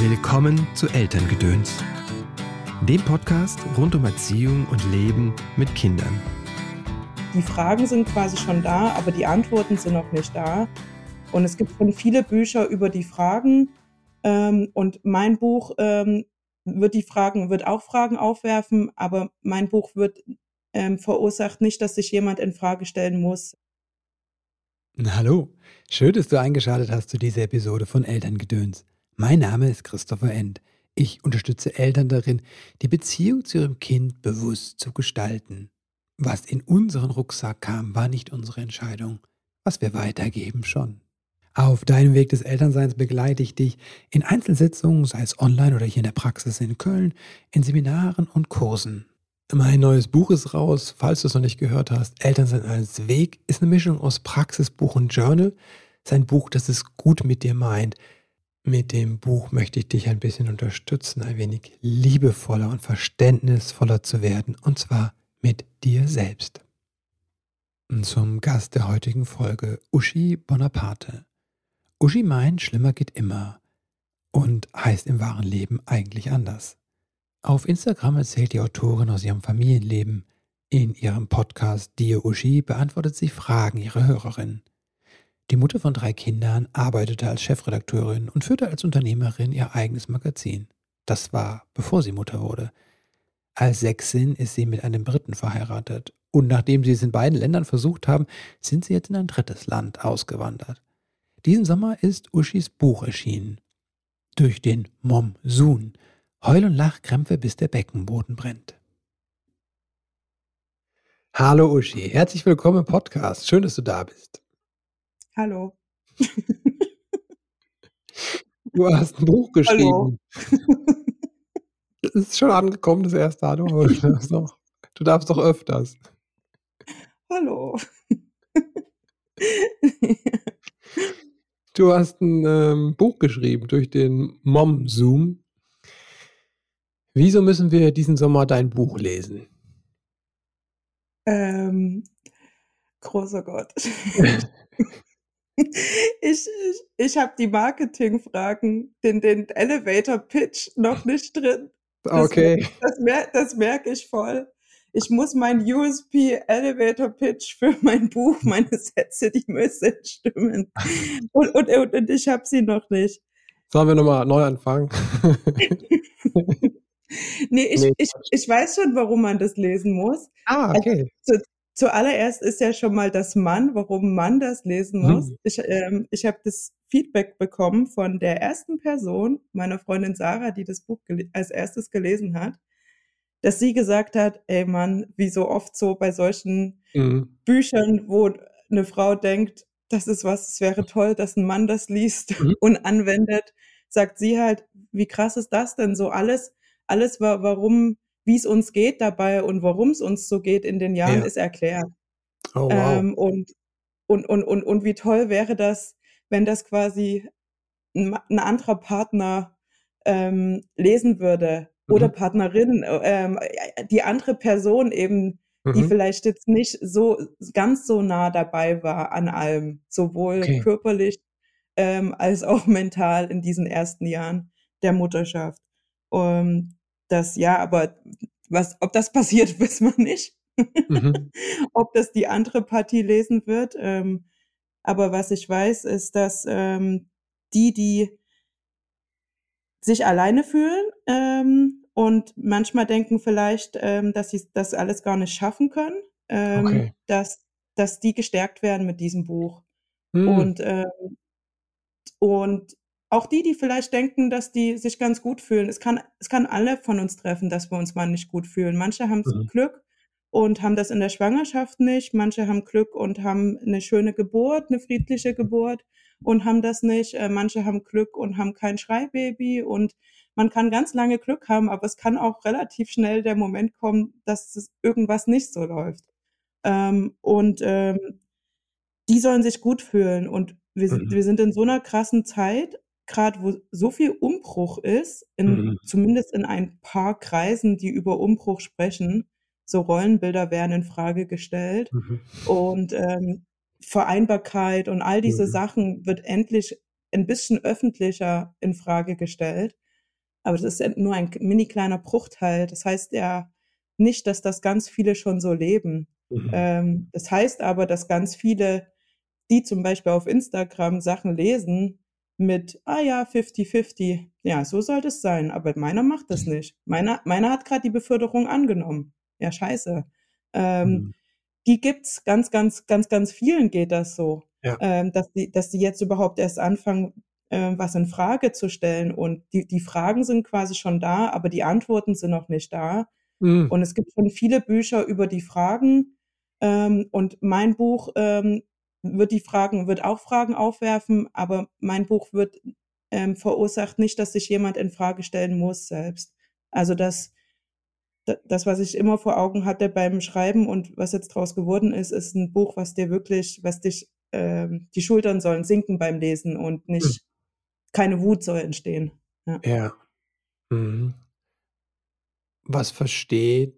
Willkommen zu Elterngedöns, dem Podcast rund um Erziehung und Leben mit Kindern. Die Fragen sind quasi schon da, aber die Antworten sind noch nicht da. Und es gibt schon viele Bücher über die Fragen. Ähm, und mein Buch ähm, wird die Fragen, wird auch Fragen aufwerfen, aber mein Buch wird ähm, verursacht nicht, dass sich jemand in Frage stellen muss. Hallo, schön, dass du eingeschaltet hast zu dieser Episode von Elterngedöns. Mein Name ist Christopher End. Ich unterstütze Eltern darin, die Beziehung zu ihrem Kind bewusst zu gestalten. Was in unseren Rucksack kam, war nicht unsere Entscheidung. Was wir weitergeben, schon. Auf deinem Weg des Elternseins begleite ich dich in Einzelsitzungen, sei es online oder hier in der Praxis in Köln, in Seminaren und Kursen. Mein neues Buch ist raus, falls du es noch nicht gehört hast. Elternsein als Weg ist eine Mischung aus Praxisbuch und Journal. Sein Buch, das es gut mit dir meint. Mit dem Buch möchte ich dich ein bisschen unterstützen, ein wenig liebevoller und verständnisvoller zu werden, und zwar mit dir selbst. Und zum Gast der heutigen Folge, Uschi Bonaparte. Uschi meint, schlimmer geht immer und heißt im wahren Leben eigentlich anders. Auf Instagram erzählt die Autorin aus ihrem Familienleben. In ihrem Podcast Dear Uschi beantwortet sie Fragen ihrer Hörerin. Die Mutter von drei Kindern arbeitete als Chefredakteurin und führte als Unternehmerin ihr eigenes Magazin. Das war, bevor sie Mutter wurde. Als Sechsin ist sie mit einem Briten verheiratet. Und nachdem sie es in beiden Ländern versucht haben, sind sie jetzt in ein drittes Land ausgewandert. Diesen Sommer ist Uschis Buch erschienen. Durch den Mom Soon. Heul- und Lachkrämpfe, bis der Beckenboden brennt. Hallo Uschi, herzlich willkommen im Podcast. Schön, dass du da bist. Hallo. Du hast ein Buch geschrieben. Es ist schon angekommen, das erste Hallo. Du darfst doch, öfters. Hallo. Du hast ein ähm, Buch geschrieben durch den Mom Zoom. Wieso müssen wir diesen Sommer dein Buch lesen? Ähm, großer Gott. Ich, ich, ich habe die Marketingfragen, den, den Elevator Pitch noch nicht drin. Das, Okay. Das, mer das merke ich voll. Ich muss mein USP Elevator Pitch für mein Buch, meine Sätze, die müssen stimmen. Und, und, und, ich habe sie noch nicht. Sollen wir nochmal neu anfangen? Nee, ich, Nee. ich, ich weiß schon, warum man das lesen muss. ah, Also okay. zu, zuallererst ist ja schon mal das Mann, warum man das lesen muss. Mhm. Ich, ähm, ich habe das Feedback bekommen von der ersten Person, meiner Freundin Sarah, die das Buch als erstes gelesen hat, dass sie gesagt hat, ey Mann, wie so oft so bei solchen Mhm. Büchern, wo eine Frau denkt, das ist was, es wäre toll, dass ein Mann das liest Mhm. und anwendet, sagt sie halt, wie krass ist das denn so alles, alles wa warum, wie es uns geht dabei und warum es uns so geht in den Jahren, Ja. ist erklärt. Oh, wow. Ähm, und, und, und, und, und wie toll wäre das, wenn das quasi ein, ein anderer Partner ähm, lesen würde oder Mhm. Partnerin, ähm, die andere Person eben, die Mhm. vielleicht jetzt nicht so ganz so nah dabei war an allem, sowohl Okay. körperlich ähm, als auch mental in diesen ersten Jahren der Mutterschaft. Und das, ja, aber was, ob das passiert, wissen wir nicht. Mhm. ob das die andere Partie lesen wird. Ähm, aber was ich weiß, ist, dass ähm, die, die sich alleine fühlen ähm, und manchmal denken vielleicht, ähm, dass sie das alles gar nicht schaffen können, ähm, Okay. dass, dass die gestärkt werden mit diesem Buch. Mhm. Und, ähm, und auch die, die vielleicht denken, dass die sich ganz gut fühlen. Es kann, es kann alle von uns treffen, dass wir uns mal nicht gut fühlen. Manche haben Mhm. Glück und haben das in der Schwangerschaft nicht. Manche haben Glück und haben eine schöne Geburt, eine friedliche Geburt und haben das nicht. Äh, Manche haben Glück und haben kein Schreibaby und man kann ganz lange Glück haben, aber es kann auch relativ schnell der Moment kommen, dass irgendwas nicht so läuft. Ähm, und ähm, die sollen sich gut fühlen. Und wir, Mhm. wir sind in so einer krassen Zeit, gerade wo so viel Umbruch ist, in, Mhm. zumindest in ein paar Kreisen, die über Umbruch sprechen. So Rollenbilder werden in Frage gestellt. Mhm. Und ähm, Vereinbarkeit und all diese Mhm. Sachen wird endlich ein bisschen öffentlicher in Frage gestellt. Aber das ist nur ein mini kleiner Bruchteil. Das heißt ja nicht, dass das ganz viele schon so leben. Mhm. Ähm, das heißt aber, dass ganz viele, die zum Beispiel auf Instagram Sachen lesen, mit, ah ja, 50-50. Ja, so sollte es sein. Aber meiner macht das mhm. nicht. Meiner, meiner hat gerade die Beförderung angenommen. Ja, scheiße. Ähm, mhm. Die gibt's ganz, ganz, ganz, ganz vielen geht das so. Ja. Ähm, dass die, dass die jetzt überhaupt erst anfangen, äh, was in Frage zu stellen. Und die, die Fragen sind quasi schon da, aber die Antworten sind noch nicht da. Mhm. Und es gibt schon viele Bücher über die Fragen. Ähm, und mein Buch ähm, wird die Fragen, wird auch Fragen aufwerfen, aber mein Buch wird ähm, verursacht nicht, dass sich jemand in Frage stellen muss selbst. Also das, das, was ich immer vor Augen hatte beim Schreiben und was jetzt draus geworden ist, ist ein Buch, was dir wirklich, was dich, ähm, die Schultern sollen sinken beim Lesen und nicht, hm. keine Wut soll entstehen. Ja. ja. Mhm. Was versteht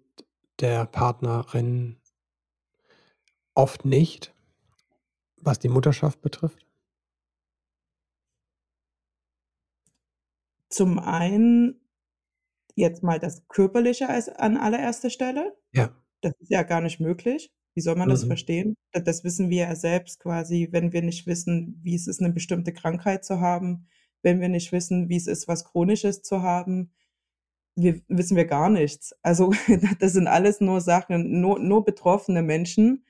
der Partnerin oft nicht? Was die Mutterschaft betrifft? Zum einen jetzt mal das Körperliche als an allererster Stelle. Ja. Das ist ja gar nicht möglich. Wie soll man das mhm. verstehen? Das, wissen wir ja selbst quasi, wenn wir nicht wissen, wie es ist, eine bestimmte Krankheit zu haben, wenn wir nicht wissen, wie es ist, was Chronisches zu haben, wir, wissen wir gar nichts. Also das sind alles nur Sachen, nur, nur betroffene Menschen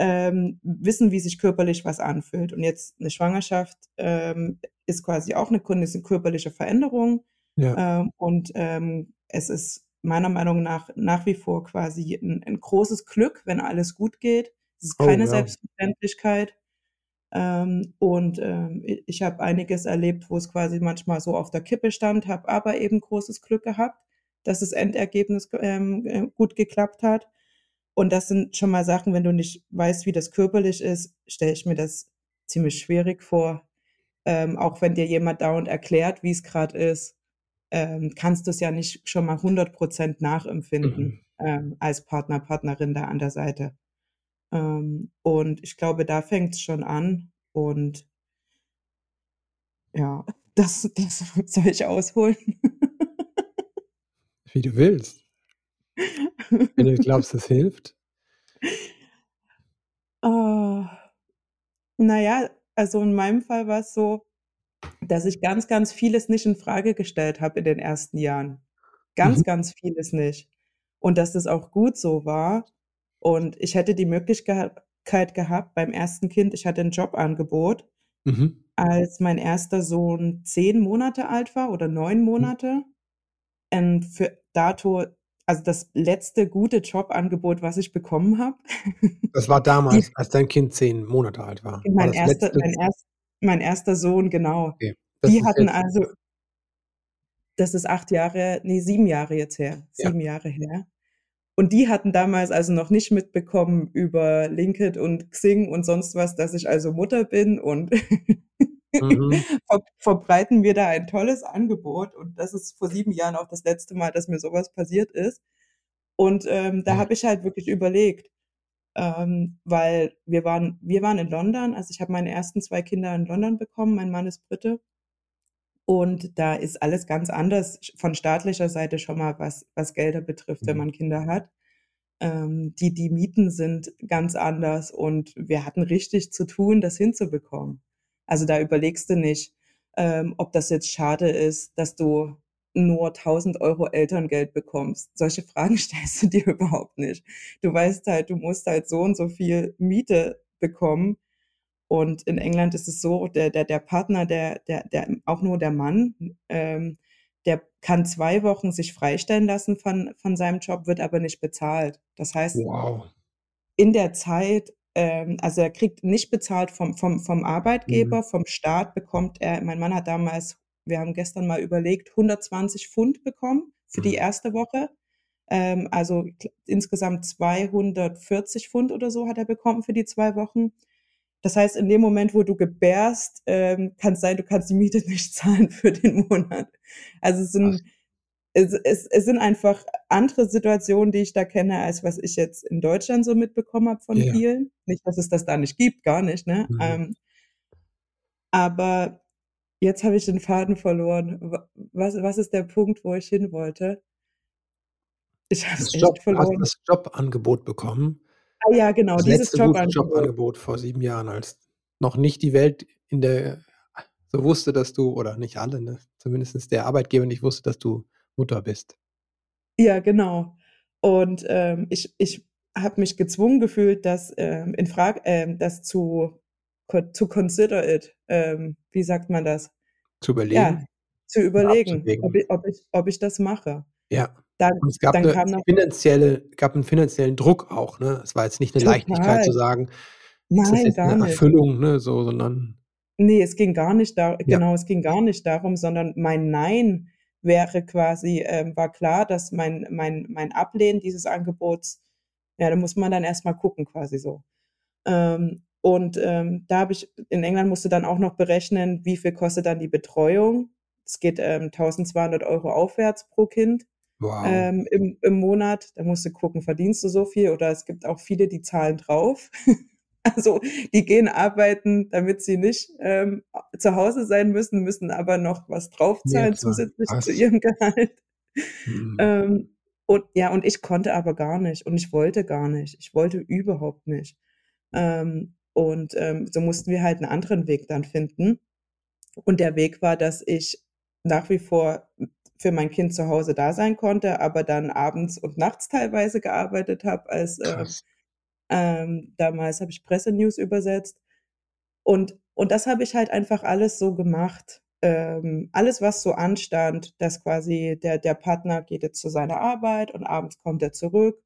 ähm, wissen, wie sich körperlich was anfühlt. Und jetzt eine Schwangerschaft ähm, ist quasi auch eine, eine körperliche Veränderung. Ja. Ähm, und ähm, es ist meiner Meinung nach nach wie vor quasi ein, ein großes Glück, wenn alles gut geht. Es ist oh, keine oh, ja. Selbstverständlichkeit. Ähm, und ähm, ich habe einiges erlebt, wo es quasi manchmal so auf der Kippe stand, habe aber eben großes Glück gehabt, dass das Endergebnis ähm, äh, gut geklappt hat. Und das sind schon mal Sachen, wenn du nicht weißt, wie das körperlich ist, stelle ich mir das ziemlich schwierig vor. Ähm, auch wenn dir jemand dauernd erklärt, wie es gerade ist, ähm, kannst du es ja nicht schon mal 100 Prozent nachempfinden mhm. ähm, als Partner, Partnerin da an der Seite. Ähm, und ich glaube, da fängt es schon an. Und ja, das, das soll ich ausholen. Wie du willst. Wenn du glaubst, es hilft? Uh, naja, also in meinem Fall war es so, dass ich ganz, ganz vieles nicht in Frage gestellt habe in den ersten Jahren. Ganz, mhm. ganz vieles nicht. Und dass das auch gut so war. Und ich hätte die Möglichkeit gehabt beim ersten Kind, ich hatte ein Jobangebot, mhm. als mein erster Sohn zehn Monate alt war oder neun mhm. Monate. Mhm. Und für dato also das letzte gute Jobangebot, was ich bekommen habe. Das war damals, Die, als dein Kind zehn Monate alt war. Mein, war erster, mein, erst, mein, erster Sohn, genau. Okay. Die hatten also, das ist acht Jahre, nee, sieben Jahre jetzt her, sieben ja. Jahre her. Und die hatten damals also noch nicht mitbekommen über LinkedIn und Xing und sonst was, dass ich also Mutter bin und mhm. ver verbreiten wir da ein tolles Angebot. Und das ist vor sieben Jahren auch das letzte Mal, dass mir sowas passiert ist. Und ähm, da mhm. habe ich halt wirklich überlegt, ähm, weil wir waren, wir waren in London, also ich habe meine ersten zwei Kinder in London bekommen, mein Mann ist Brite. Und da ist alles ganz anders von staatlicher Seite schon mal, was, was Gelder betrifft, wenn mhm. man Kinder hat. Ähm, die, die Mieten sind ganz anders und wir hatten richtig zu tun, das hinzubekommen. Also da überlegst du nicht, ähm, ob das jetzt schade ist, dass du nur 1000 Euro Elterngeld bekommst. Solche Fragen stellst du dir überhaupt nicht. Du weißt halt, du musst halt so und so viel Miete bekommen. Und in England ist es so, der, der, der Partner, der, der, der, auch nur der Mann, ähm, der kann zwei Wochen sich freistellen lassen von, von seinem Job, wird aber nicht bezahlt. Das heißt, wow. in der Zeit also er kriegt nicht bezahlt vom, vom, vom Arbeitgeber, mhm. vom Staat bekommt er, mein Mann hat damals, wir haben gestern mal überlegt, 120 Pfund bekommen für mhm. die erste Woche. Ähm, also insgesamt 240 Pfund oder so hat er bekommen für die zwei Wochen. Das heißt, in dem Moment, wo du gebärst, ähm, kann es sein, du kannst die Miete nicht zahlen für den Monat. Also es sind, es, es, es sind einfach andere Situationen, die ich da kenne, als was ich jetzt in Deutschland so mitbekommen habe von ja. vielen. Nicht, dass es das da nicht gibt, gar nicht, ne? Mhm. Ähm, aber jetzt habe ich den Faden verloren. was was ist der Punkt, wo ich hin wollte? Ich habe Das es Job echt hast verloren. das Jobangebot bekommen. Ah ja, genau, Das dieses Jobangebot. Jobangebot vor 7 Jahren, als noch nicht die Welt in der so wusste, dass du oder nicht alle, ne, zumindestens der Arbeitgeber nicht wusste, dass du Mutter bist. Ja, genau. Und, ähm, ich ich habe mich gezwungen gefühlt, das, ähm, in Frag ähm, das zu to consider it. Ähm, wie sagt man das? Zu Ja, überlegen zu oder überlegen, ob abzuwägen. i ob ich ob ich das mache. Ja. Dann Und es gab dann 'ne noch finanzielle gab 'n finanziellen Druck auch, ne? Es war jetzt nicht 'ne Leichtigkeit zu Total. sagen: „Ist das Nein, jetzt gar nicht. Erfüllung“, ne, so, sondern Ne, es ging gar nicht da Ja. genau, es ging gar nicht darum, sondern mein Nein wäre quasi ähm, war klar, dass mein mein mein Ablehnen dieses Angebots ja, da muss man dann erst mal gucken quasi so. Ähm, und, ähm, da habe ich in England musst du dann auch noch berechnen, wie viel kostet dann die Betreuung. Es geht, ähm, 1.200 € aufwärts pro Kind, Wow. ähm, im im Monat. Da musst du gucken, verdienst du so viel oder es gibt auch viele, die zahlen drauf. Also, die gehen arbeiten, damit sie nicht, ähm, zu Hause sein müssen, müssen aber noch was Ja draufzahlen klar, zusätzlich zu krass. ihrem Gehalt. Mhm. Ähm, und ja, und ich konnte aber gar nicht und ich wollte gar nicht. Ich wollte überhaupt nicht. Ähm, und, ähm, so mussten wir halt 'n anderen Weg dann finden. Und der Weg war, dass ich nach wie vor für mein Kind zu Hause da sein konnte, aber dann abends und nachts teilweise gearbeitet habe als, Krass. Ähm, damals habe ich Pressenews übersetzt. Und und das habe ich halt einfach alles so gemacht. Ähm, alles, was so anstand, dass quasi der der Partner geht jetzt zu seiner Arbeit und abends kommt er zurück.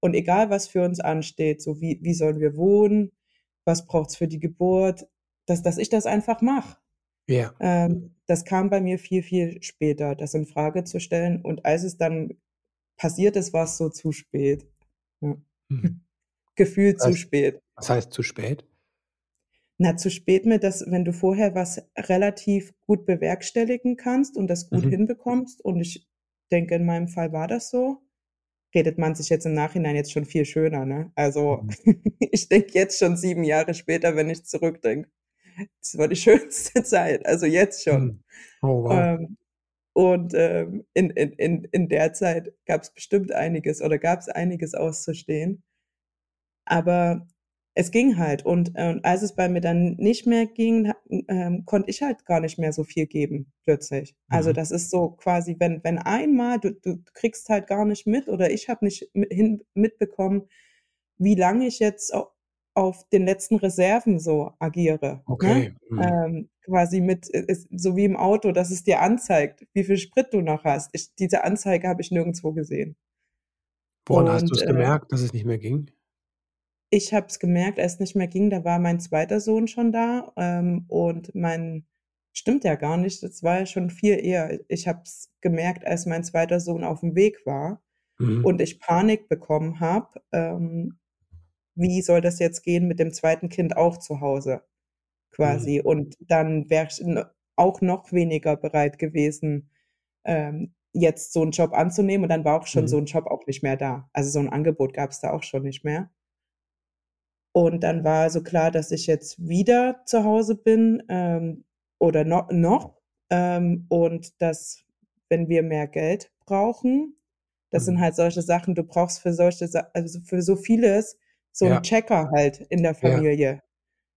Und egal, was für uns ansteht, so wie wie sollen wir wohnen, was braucht's für die Geburt, dass dass ich das einfach mache. Ja. Ähm, das kam bei mir viel, viel später, das in Frage zu stellen. Und als es dann passiert ist, war's so zu spät. Ja. Mhm. Gefühlt Das zu spät. was heißt zu spät? Na, zu spät mit dass wenn du vorher was relativ gut bewerkstelligen kannst und das gut Mhm. hinbekommst und ich denke, in meinem Fall war das so, redet man sich jetzt im Nachhinein jetzt schon viel schöner, ne? Also, Mhm. ich denke jetzt schon 7 Jahre später, wenn ich zurückdenke, das war die schönste Zeit, also jetzt schon. Mhm. Oh, wow. Ähm, und, ähm, in in in in der Zeit gab's bestimmt einiges oder gab's einiges auszustehen. Aber es ging halt und, ähm, als es bei mir dann nicht mehr ging, ähm, konnte ich halt gar nicht mehr so viel geben plötzlich. Also, Mhm. das ist so quasi, wenn wenn einmal du du kriegst halt gar nicht mit oder ich habe nicht mi hin mitbekommen, wie lange ich jetzt au auf den letzten Reserven so agiere, ne? Okay, mhm. Ähm, quasi mit e es so wie im Auto, dass es dir anzeigt, wie viel Sprit du noch hast. Ich diese Anzeige habe ich nirgendwo gesehen. Woran hast Und, du's äh gemerkt, dass es nicht mehr ging? Ich habe es gemerkt, als es nicht mehr ging, da war mein 2. Sohn schon da, ähm, und mein stimmt ja gar nicht, das war ja schon viel eher. Ich habe es gemerkt, als mein 2. Sohn auf'm Weg war Mhm. und ich Panik bekommen habe, ähm, wie soll das jetzt gehen mit dem 2. Kind auch zu Hause Mhm. quasi. Und dann wäre ich auch noch weniger bereit gewesen, ähm, jetzt so 'n Job anzunehmen und dann war auch schon so Mhm. 'n Job auch nicht mehr da. Also, so 'n Angebot gab's da auch schon nicht mehr. Und dann war also klar, dass ich jetzt wieder zu Hause bin, ähm, oder no noch, ähm, und dass, wenn wir mehr Geld brauchen das sind Mhm. halt solche Sachen, du brauchst für solche also, für so vieles so Ja. Checker halt in der Ja. Familie.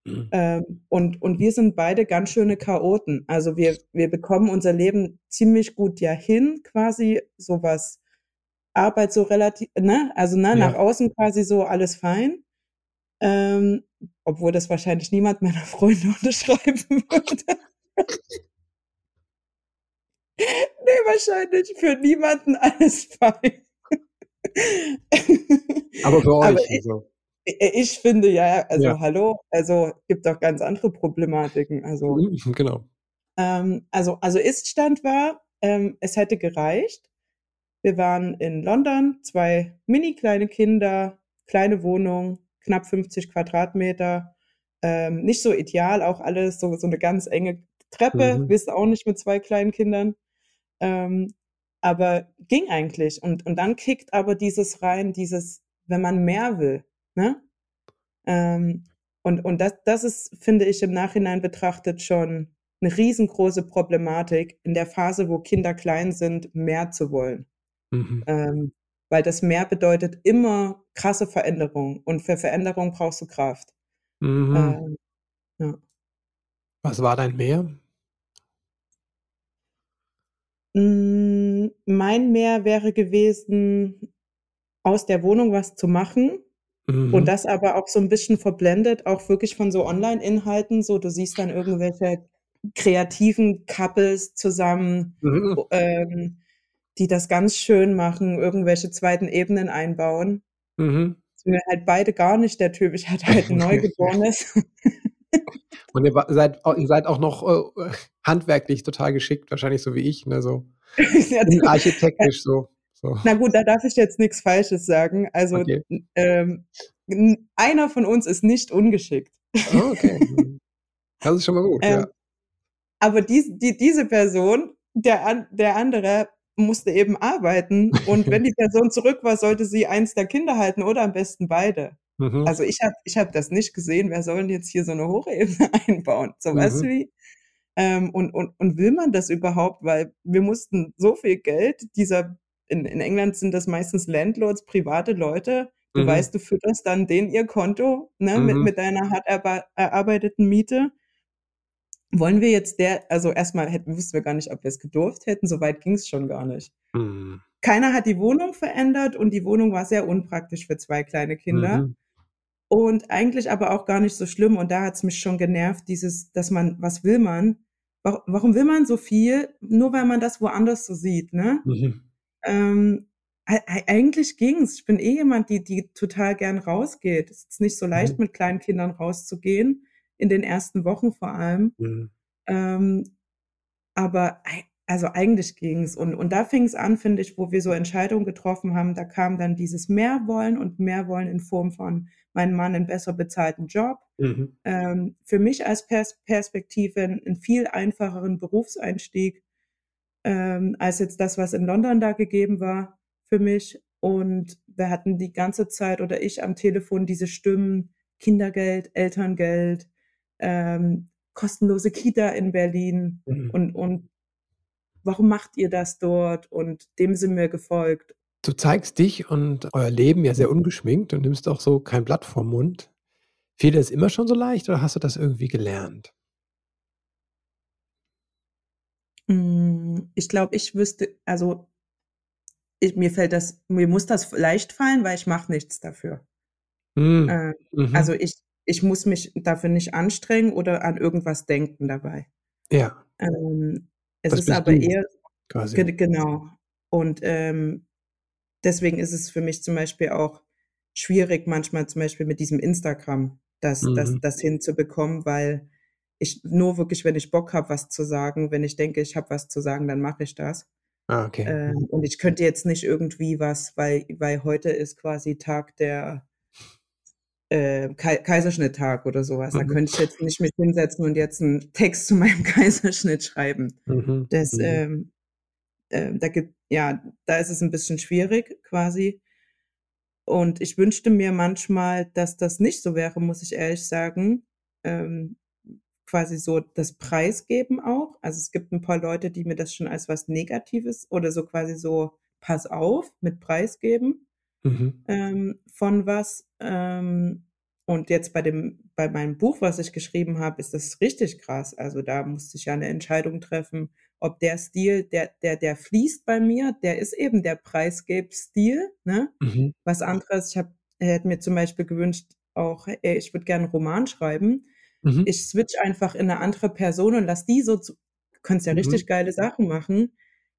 Mhm. Ähm, und und wir sind beide ganz schöne Chaoten. Also, wir wir bekommen unser Leben ziemlich gut ja hin quasi, so was Arbeit so relati ne? Also, ne, nach Ja. außen quasi so alles fein. Ähm, obwohl das wahrscheinlich niemand meiner Freunde unterschreiben würde. Ne, wahrscheinlich für niemanden alles fein. Aber für Aber euch, i also i ich finde ja Ja. also, hallo? Also, gibt doch ganz andere Problematiken, also Mhm, genau. Ähm, also also, Ist-Stand war, ähm, es hätte gereicht. Wir waren in London, 2 mini kleine Kinder, kleine Wohnung, knapp 50 Quadratmeter, ähm, nicht so ideal, auch alles so so 'ne ganz enge Treppe, Mhm. du auch nicht mit 2 kleinen Kindern. Ähm, aber ging eigentlich. Und und dann kickt aber dieses rein, dieses wenn man mehr will, ne? Ähm, und und das das ist, finde ich, im Nachhinein betrachtet schon eine riesengroße Problematik, in der Phase, wo Kinder klein sind, mehr zu wollen. Mhm. Ähm, weil das mehr bedeutet immer krasse Veränderung. Und für Veränderung brauchst du Kraft. Mhm. Ähm, ja. Was war dein Mehr? Mm, Mein Mehr wäre gewesen, aus der Wohnung was zu machen. Und Mhm. das aber auch so ein bisschen verblendet, auch wirklich von so Online-Inhalten. So, du siehst dann irgendwelche kreativen Couples zusammen, Mhm. ähm, die das ganz schön machen, irgendwelche zweiten Ebenen einbauen. Mhm. Sind wir halt beide gar nicht der Typ. Ich hatte halt ein Neugeborenes. Und ihr seid ihr seid auch noch, äh, handwerklich total geschickt, wahrscheinlich so wie ich, ne, so architektisch so so. Na gut, da darf ich jetzt nichts Falsches sagen. Also, Okay. ähm, einer von uns ist nicht ungeschickt. Ah, okay. Das ist schon mal gut, Ähm, ja. aber dies die diese Person, der der andere musste eben arbeiten und wenn die Person zurück war, sollte sie eins der Kinder halten oder am besten beide. Mhm. Also, ich habe ich habe das nicht gesehen. Wer soll denn jetzt hier so 'ne Hochebene einbauen? So, weißt du Mhm. wie? Ähm, und und und will man das überhaupt? Weil wir mussten so viel Geld dieser in in England sind das meistens Landlords, private Leute. Du Mhm. weißt, du fütterst dann denen ihr Konto, ne, mit Mhm. mit deiner hart erarbeiteten Miete. Wollen wir jetzt der also, erst mal hätten wussten wir gar nicht, ob wir's gedurft hätten, so weit ging's schon gar nicht. Mhm. Keiner hat die Wohnung verändert und die Wohnung war sehr unpraktisch für 2 kleine Kinder. Mhm. Und eigentlich aber auch gar nicht so schlimm und da hat's mich schon genervt, dieses, dass man was will man? Wa warum will man so viel, nur weil man das woanders so sieht, ne? Mhm. Ähm, ei ei eigentlich ging's. Ich bin eh jemand, die die total gern rausgeht. Es ist nicht so leicht, Mhm. mit kleinen Kindern rauszugehen, in den ersten Wochen vor allem. Mhm. Ähm, aber also, eigentlich ging's. Und und da fing's an, finde ich, wo wir so Entscheidungen getroffen haben, da kam dann dieses Mehr-Wollen und Mehr-Wollen in Form von mein Mann 'n besser bezahlten Job. Mhm. Ähm, für mich als Pers Perspektive 'n 'n viel einfacheren Berufseinstieg, ähm, als jetzt das, was in London da gegeben war für mich. Und wir hatten die ganze Zeit oder ich am Telefon diese Stimmen, Kindergeld, Elterngeld, ähm, kostenlose Kita in Berlin Mhm. und und warum macht ihr das dort? Und dem sind wir gefolgt. Du zeigst dich und euer Leben ja sehr ungeschminkt und nimmst auch so kein Blatt vorm Mund. Fiel dir das immer schon so leicht oder hast du das irgendwie gelernt? Hm, ich glaube, ich wüsste also ich mir fällt das mir muss das leicht fallen, weil ich mache nichts dafür. Mhm. Äh, Mhm. also, ich ich muss mich dafür nicht anstrengen oder an irgendwas denken dabei. Ja. Ähm, es Das ist aber eher quasi. ge genau. Und, ähm, deswegen ist es für mich zum Beispiel auch schwierig manchmal zum Beispiel mit diesem Instagram, das das Mhm. das hinzubekommen, weil ich nur wirklich, wenn ich Bock habe, was zu sagen wenn ich denke, ich habe was zu sagen, dann mache ich das. Ah, okay. Ähm, Mhm. und ich könnte jetzt nicht irgendwie was weil weil heute ist quasi Tag der äh, Kai Kaiserschnitttag oder so was. Da Mhm. könnte ich jetzt nicht mich hinsetzen und jetzt 'n Text zu meinem Kaiserschnitt schreiben. Mhm. Das, Mhm. ähm ähm, da gibt ja, da ist es 'n bisschen schwierig quasi. Und ich wünschte mir manchmal, dass das nicht so wäre, muss ich ehrlich sagen. Ähm, quasi so das Preisgeben auch. Also, es gibt 'n paar Leute, die mir das schon als was Negatives oder so quasi so: „Pass auf mit Preisgeben, Mhm. ähm, von was.“ Ähm, und jetzt bei dem bei meinem Buch, was ich geschrieben habe, ist das richtig krass. Also, da musste ich ja 'ne Entscheidung treffen, ob der Stil, der der der fließt bei mir, der ist eben der Preisgeb-Stil, ne? Mhm. Was anderes ich habe hätte mir zum Beispiel gewünscht auch, ey, ich würde gern 'n Roman schreiben. Mhm. Ich switche einfach in 'ne andere Person und lasse die so zu du kannst ja Mhm. richtig geile Sachen machen.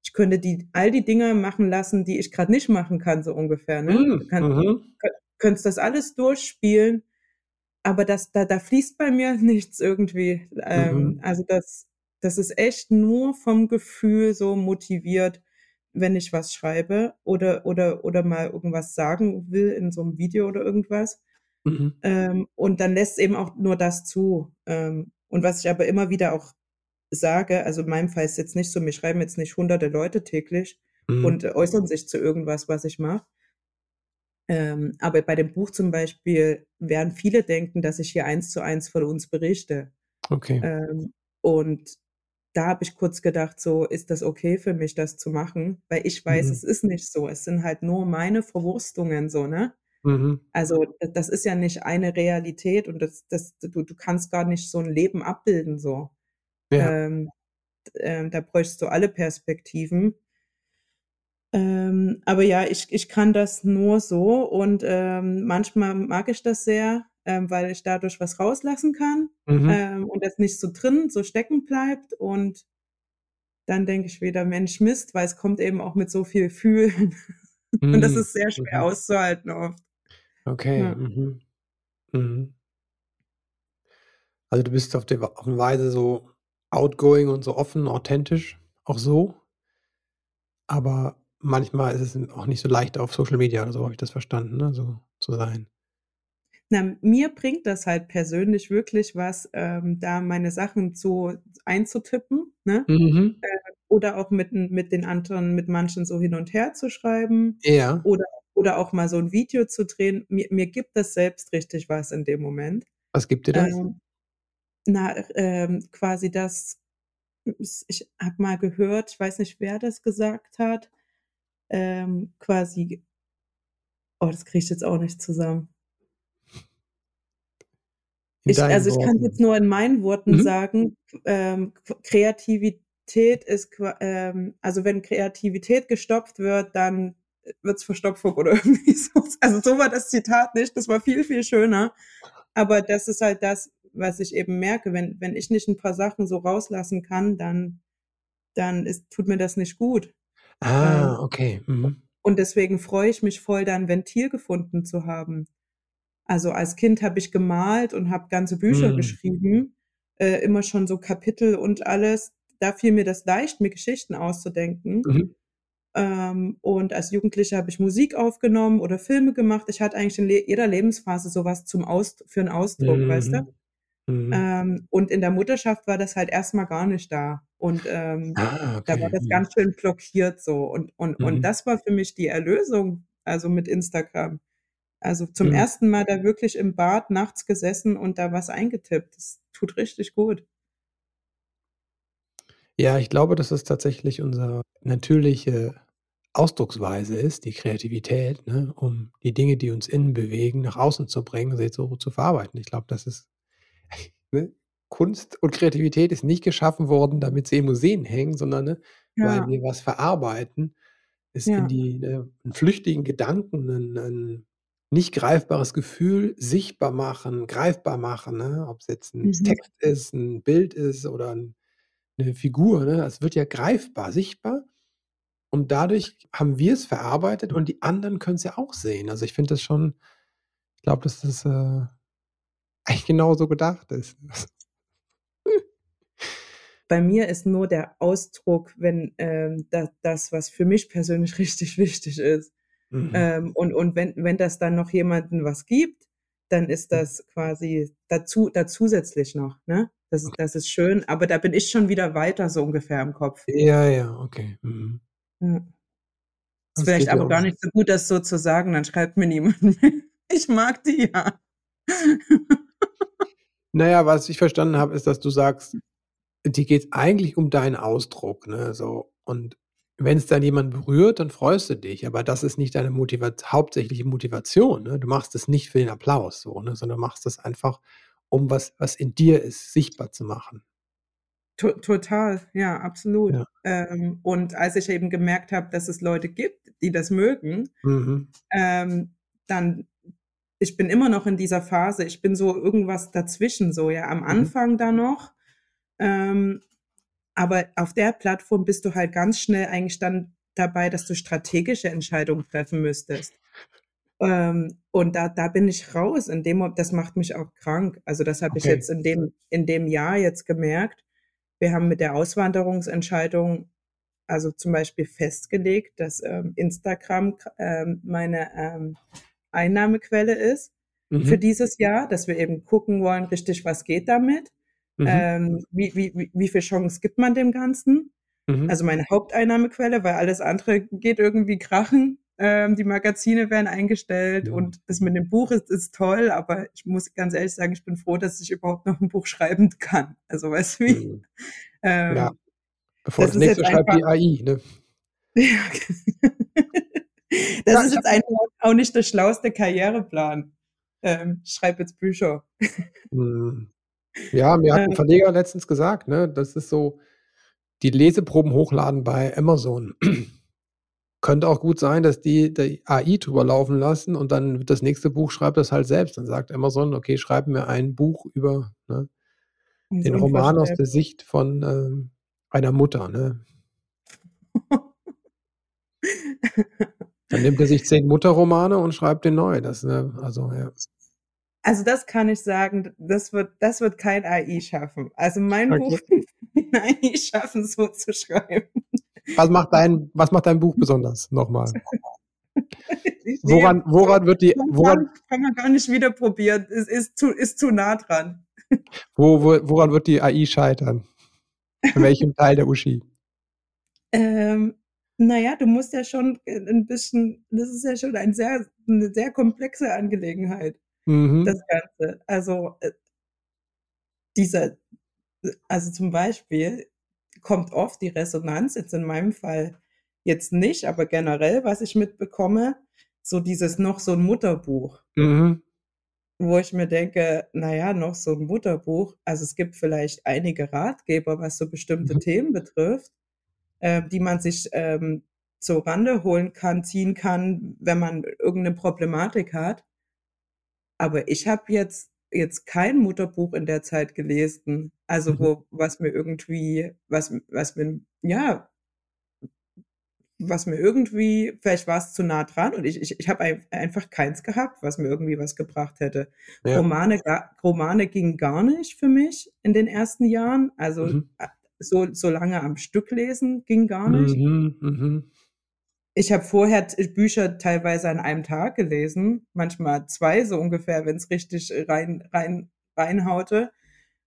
Ich könnte die all die Dinge machen lassen, die ich grad nicht machen kann, so ungefähr, ne? Mhm. Du kann Mhm. Könntest das alles durchspielen, aber das da da fließt bei mir nichts irgendwie. Ähm, Mhm. also, das das ist echt nur vom Gefühl so motiviert, wenn ich was schreibe oder oder oder mal irgendwas sagen will in so 'nem Video oder irgendwas. Mhm. Ähm, und dann lässt's eben auch nur das zu. Ähm, und was ich aber immer wieder auch sage also, in meinem Fall ist jetzt nicht so, mir schreiben jetzt nicht hunderte Leute täglich Mhm. und äußern sich zu irgendwas, was ich mache. Ähm, aber bei dem Buch zum Beispiel werden viele denken, dass ich hier eins zu eins von uns berichte. Okay. Ähm, und da habe ich kurz gedacht, so: „Ist das okay für mich, das zu machen?“ Weil ich weiß, Mhm. es ist nicht so. Es sind halt nur meine Verwurstungen so, ne? Mhm. Also, das ist ja nicht eine Realität und das das du du kannst gar nicht so 'n Leben abbilden so. Ja. Ähm, d ähm, da bräuchtest du alle Perspektiven. Ähm, aber ja, ich ich kann das nur so und, ähm, manchmal mag ich das sehr, ähm, weil ich dadurch was rauslassen kann, Mhm. ähm, und das nicht so drin so stecken bleibt und dann denke ich wieder: „Mensch, Mist“, weil es kommt eben auch mit so viel Fühlen und das Mhm. ist sehr schwer Mhm. auszuhalten oft. Okay. Ja. Mhm. Mhm. Also, du bist auf und Weise so outgoing und so offen, authentisch auch so? Aber manchmal ist es auch nicht so leicht auf Social Media oder so habe ich das verstanden, ne, so zu sein. Na, mir bringt das halt persönlich wirklich was, ähm, da meine Sachen zu einzutippen, ne? Mhm. Äh, oder auch mit mit den anderen mit manchen so hin und her zu schreiben Ja. oder oder auch mal so 'n Video zu drehen. Mir mir gibt das selbst richtig was in dem Moment. Was gibt dir das? Ähm, na, ähm, quasi das ich habe mal gehört, ich weiß nicht, wer das gesagt hat, ähm, quasi oh, das kriege ich jetzt auch nicht zusammen. Ich also, ich kann's jetzt Worten. nur in meinen Worten Mhm. sagen, ähm, Kreativität ist ähm, also, wenn Kreativität gestopft wird, dann, wird's Verstopfung oder irgendwie so. Also, so war das Zitat nicht, das war viel, viel schöner. Aber das ist halt das, was ich eben merke, wenn wenn ich nicht 'n paar Sachen so rauslassen kann, dann dann ist tut mir das nicht gut. Ähm, Ah, okay. Mhm. und deswegen freue ich mich voll, da 'n Ventil gefunden zu haben. Also, als Kind habe ich gemalt und habe ganze Bücher Mhm. geschrieben, äh, immer schon so Kapitel und alles. Da fiel mir das leicht, mir Geschichten auszudenken. Mhm. Ähm, und als Jugendliche habe ich Musik aufgenommen oder Filme gemacht. Ich hatte eigentlich in le jeder Lebensphase so was zum Aus für 'n Ausdruck, weißt du? Mhm. Ähm, und in der Mutterschaft war das halt erst mal gar nicht da. Und, ähm, Ah, da war okay. das ganz schön blockiert so. Und und und Mhm. das war für mich die Erlösung, also, mit Instagram. Also, zum Mhm. 1. Mal da wirklich im Bad nachts gesessen und da was eingetippt. Das tut richtig gut. Ja, ich glaube, dass es tatsächlich unser natürliche Ausdrucksweise ist, die Kreativität, ne, um die Dinge, die uns innen bewegen, nach außen zu bringen, sie so zu verarbeiten. Ich glaube, das ist ne? Kunst und Kreativität ist nicht geschaffen worden, damit sie in Museen hängen, sondern, ne, weil Ja. wir was verarbeiten, es in Ja. die ne, 'n flüchtigen Gedanken, 'nen 'nen nicht greifbares Gefühl sichtbar machen, greifbar machen, ne? Ob's jetzt 'n Mhm. Text ist, 'n Bild ist oder 'n 'ne Figur, ne? Es wird ja greifbar, sichtbar und dadurch haben wir's verarbeitet und die anderen können's ja auch sehen. Also, ich finde das schon ich glaube, dass das, äh, eigentlich genauso gedacht ist. Bei mir ist nur der Ausdruck, wenn, ähm, da das, was für mich persönlich richtig wichtig ist. Mhm. Ähm, und und wenn wenn das dann noch jemanden was gibt, dann ist Mhm. das quasi dazu da zusätzlich noch, ne? Das ist Okay. das ist schön, aber da bin ich schon wieder weiter so ungefähr im Kopf. Ja, ja, okay. Mhm. Ja. Ist Das vielleicht aber gar nicht so gut, das so zu sagen, dann schreibt mir niemand mehr. Ich mag die ja. Na ja, was ich verstanden habe, ist, dass du sagst, dir geht's eigentlich um deinen Ausdruck, ne, so. Und wenn's dann jemand berührt, dann freust du dich, aber das ist nicht deine Motivat hauptsächliche Motivation, ne? Du machst es nicht für den Applaus so, ne, sondern machst das einfach, um was was in dir ist, sichtbar zu machen. To total, ja, absolut. Ja. Ähm, und als ich eben gemerkt habe, dass es Leute gibt, die das mögen, Mhm. ähm, dann ich bin immer noch in dieser Phase. Ich bin so irgendwas dazwischen so, ja, am Mhm. Anfang da noch. Ähm, aber auf der Plattform bist du halt ganz schnell eigentlich dann dabei, dass du strategische Entscheidungen treffen müsstest. Ähm, und da da bin ich raus in dem das macht mich auch krank. Also, das habe ich Okay. jetzt in dem in dem Jahr jetzt gemerkt. Wir haben mit der Auswanderungsentscheidung, also, zum Beispiel festgelegt, dass, ähm, Instagram ähm, meine, ähm, Einnahmequelle ist für Mhm. dieses Jahr, dass wir eben gucken wollen, richtig, was geht damit? Mhm. Ähm, wie wie wie wie viel Chance gibt man dem Ganzen? Mhm. Also, meine Haupteinnahmequelle, weil alles andere geht irgendwie krachen. Ähm, die Magazine werden eingestellt Ja. und das mit dem Buch ist ist toll, aber ich muss ganz ehrlich sagen, ich bin froh, dass ich überhaupt noch 'n Buch schreiben kann. Also, weißt du wie? Mhm. Ja. Ähm Bevor das, das nächste schreibt die AI, ne? das ja, ist jetzt einfach auch nicht der schlauste Karriereplan. Ähm, ich schreibe jetzt Bücher. Hm. Ja, mir hat ein ähm. Verleger letztens gesagt, ne, das ist so, die Leseproben hochladen bei Amazon. Könnte auch gut sein, dass die die AI drüber laufen lassen und dann das nächste Buch schreibt das halt selbst. Dann sagt Amazon, okay, schreib mir ein Buch über ne, den Roman aus der Sicht von ähm, einer Mutter. Ne? Dann nimmt er sich zehn Mutterromane und schreibt den neu. Das, ne, also, ja. Also das kann ich sagen, das wird, das wird kein AI schaffen. Also mein okay. Buch wird kein AI schaffen, so zu schreiben. Was macht dein, was macht dein Buch besonders? Nochmal. woran, woran wird die, woran, kann man gar nicht wieder probieren. Es ist zu, ist zu nah dran. Wo, wo, woran wird die AI scheitern? In welchem Teil der Uschi? Ähm, naja, du musst ja schon ein bisschen, das ist ja schon ein sehr, eine sehr komplexe Angelegenheit, mhm. das Ganze. Also, äh, dieser, also zum Beispiel kommt oft die Resonanz, jetzt in meinem Fall jetzt nicht, aber generell, was ich mitbekomme, so dieses noch so ein Mutterbuch. Mhm wo ich mir denke, naja, noch so ein Mutterbuch. Also es gibt vielleicht einige Ratgeber, was so bestimmte mhm. Themen betrifft, äh, die man sich ähm, zur Rande holen kann, ziehen kann, wenn man irgendeine Problematik hat. Aber ich habe jetzt jetzt kein Mutterbuch in der Zeit gelesen, also mhm. wo was mir irgendwie was was mir ja was mir irgendwie, vielleicht war es zu nah dran und ich, ich, ich habe ein, einfach keins gehabt, was mir irgendwie was gebracht hätte. Ja. Romane, Romane gingen gar nicht für mich in den ersten Jahren. Also mhm. So, so lange am Stück lesen ging gar nicht. Mhm, mh. Ich habe vorher Bücher teilweise an einem Tag gelesen, manchmal zwei so ungefähr, wenn es richtig rein, rein, reinhaute.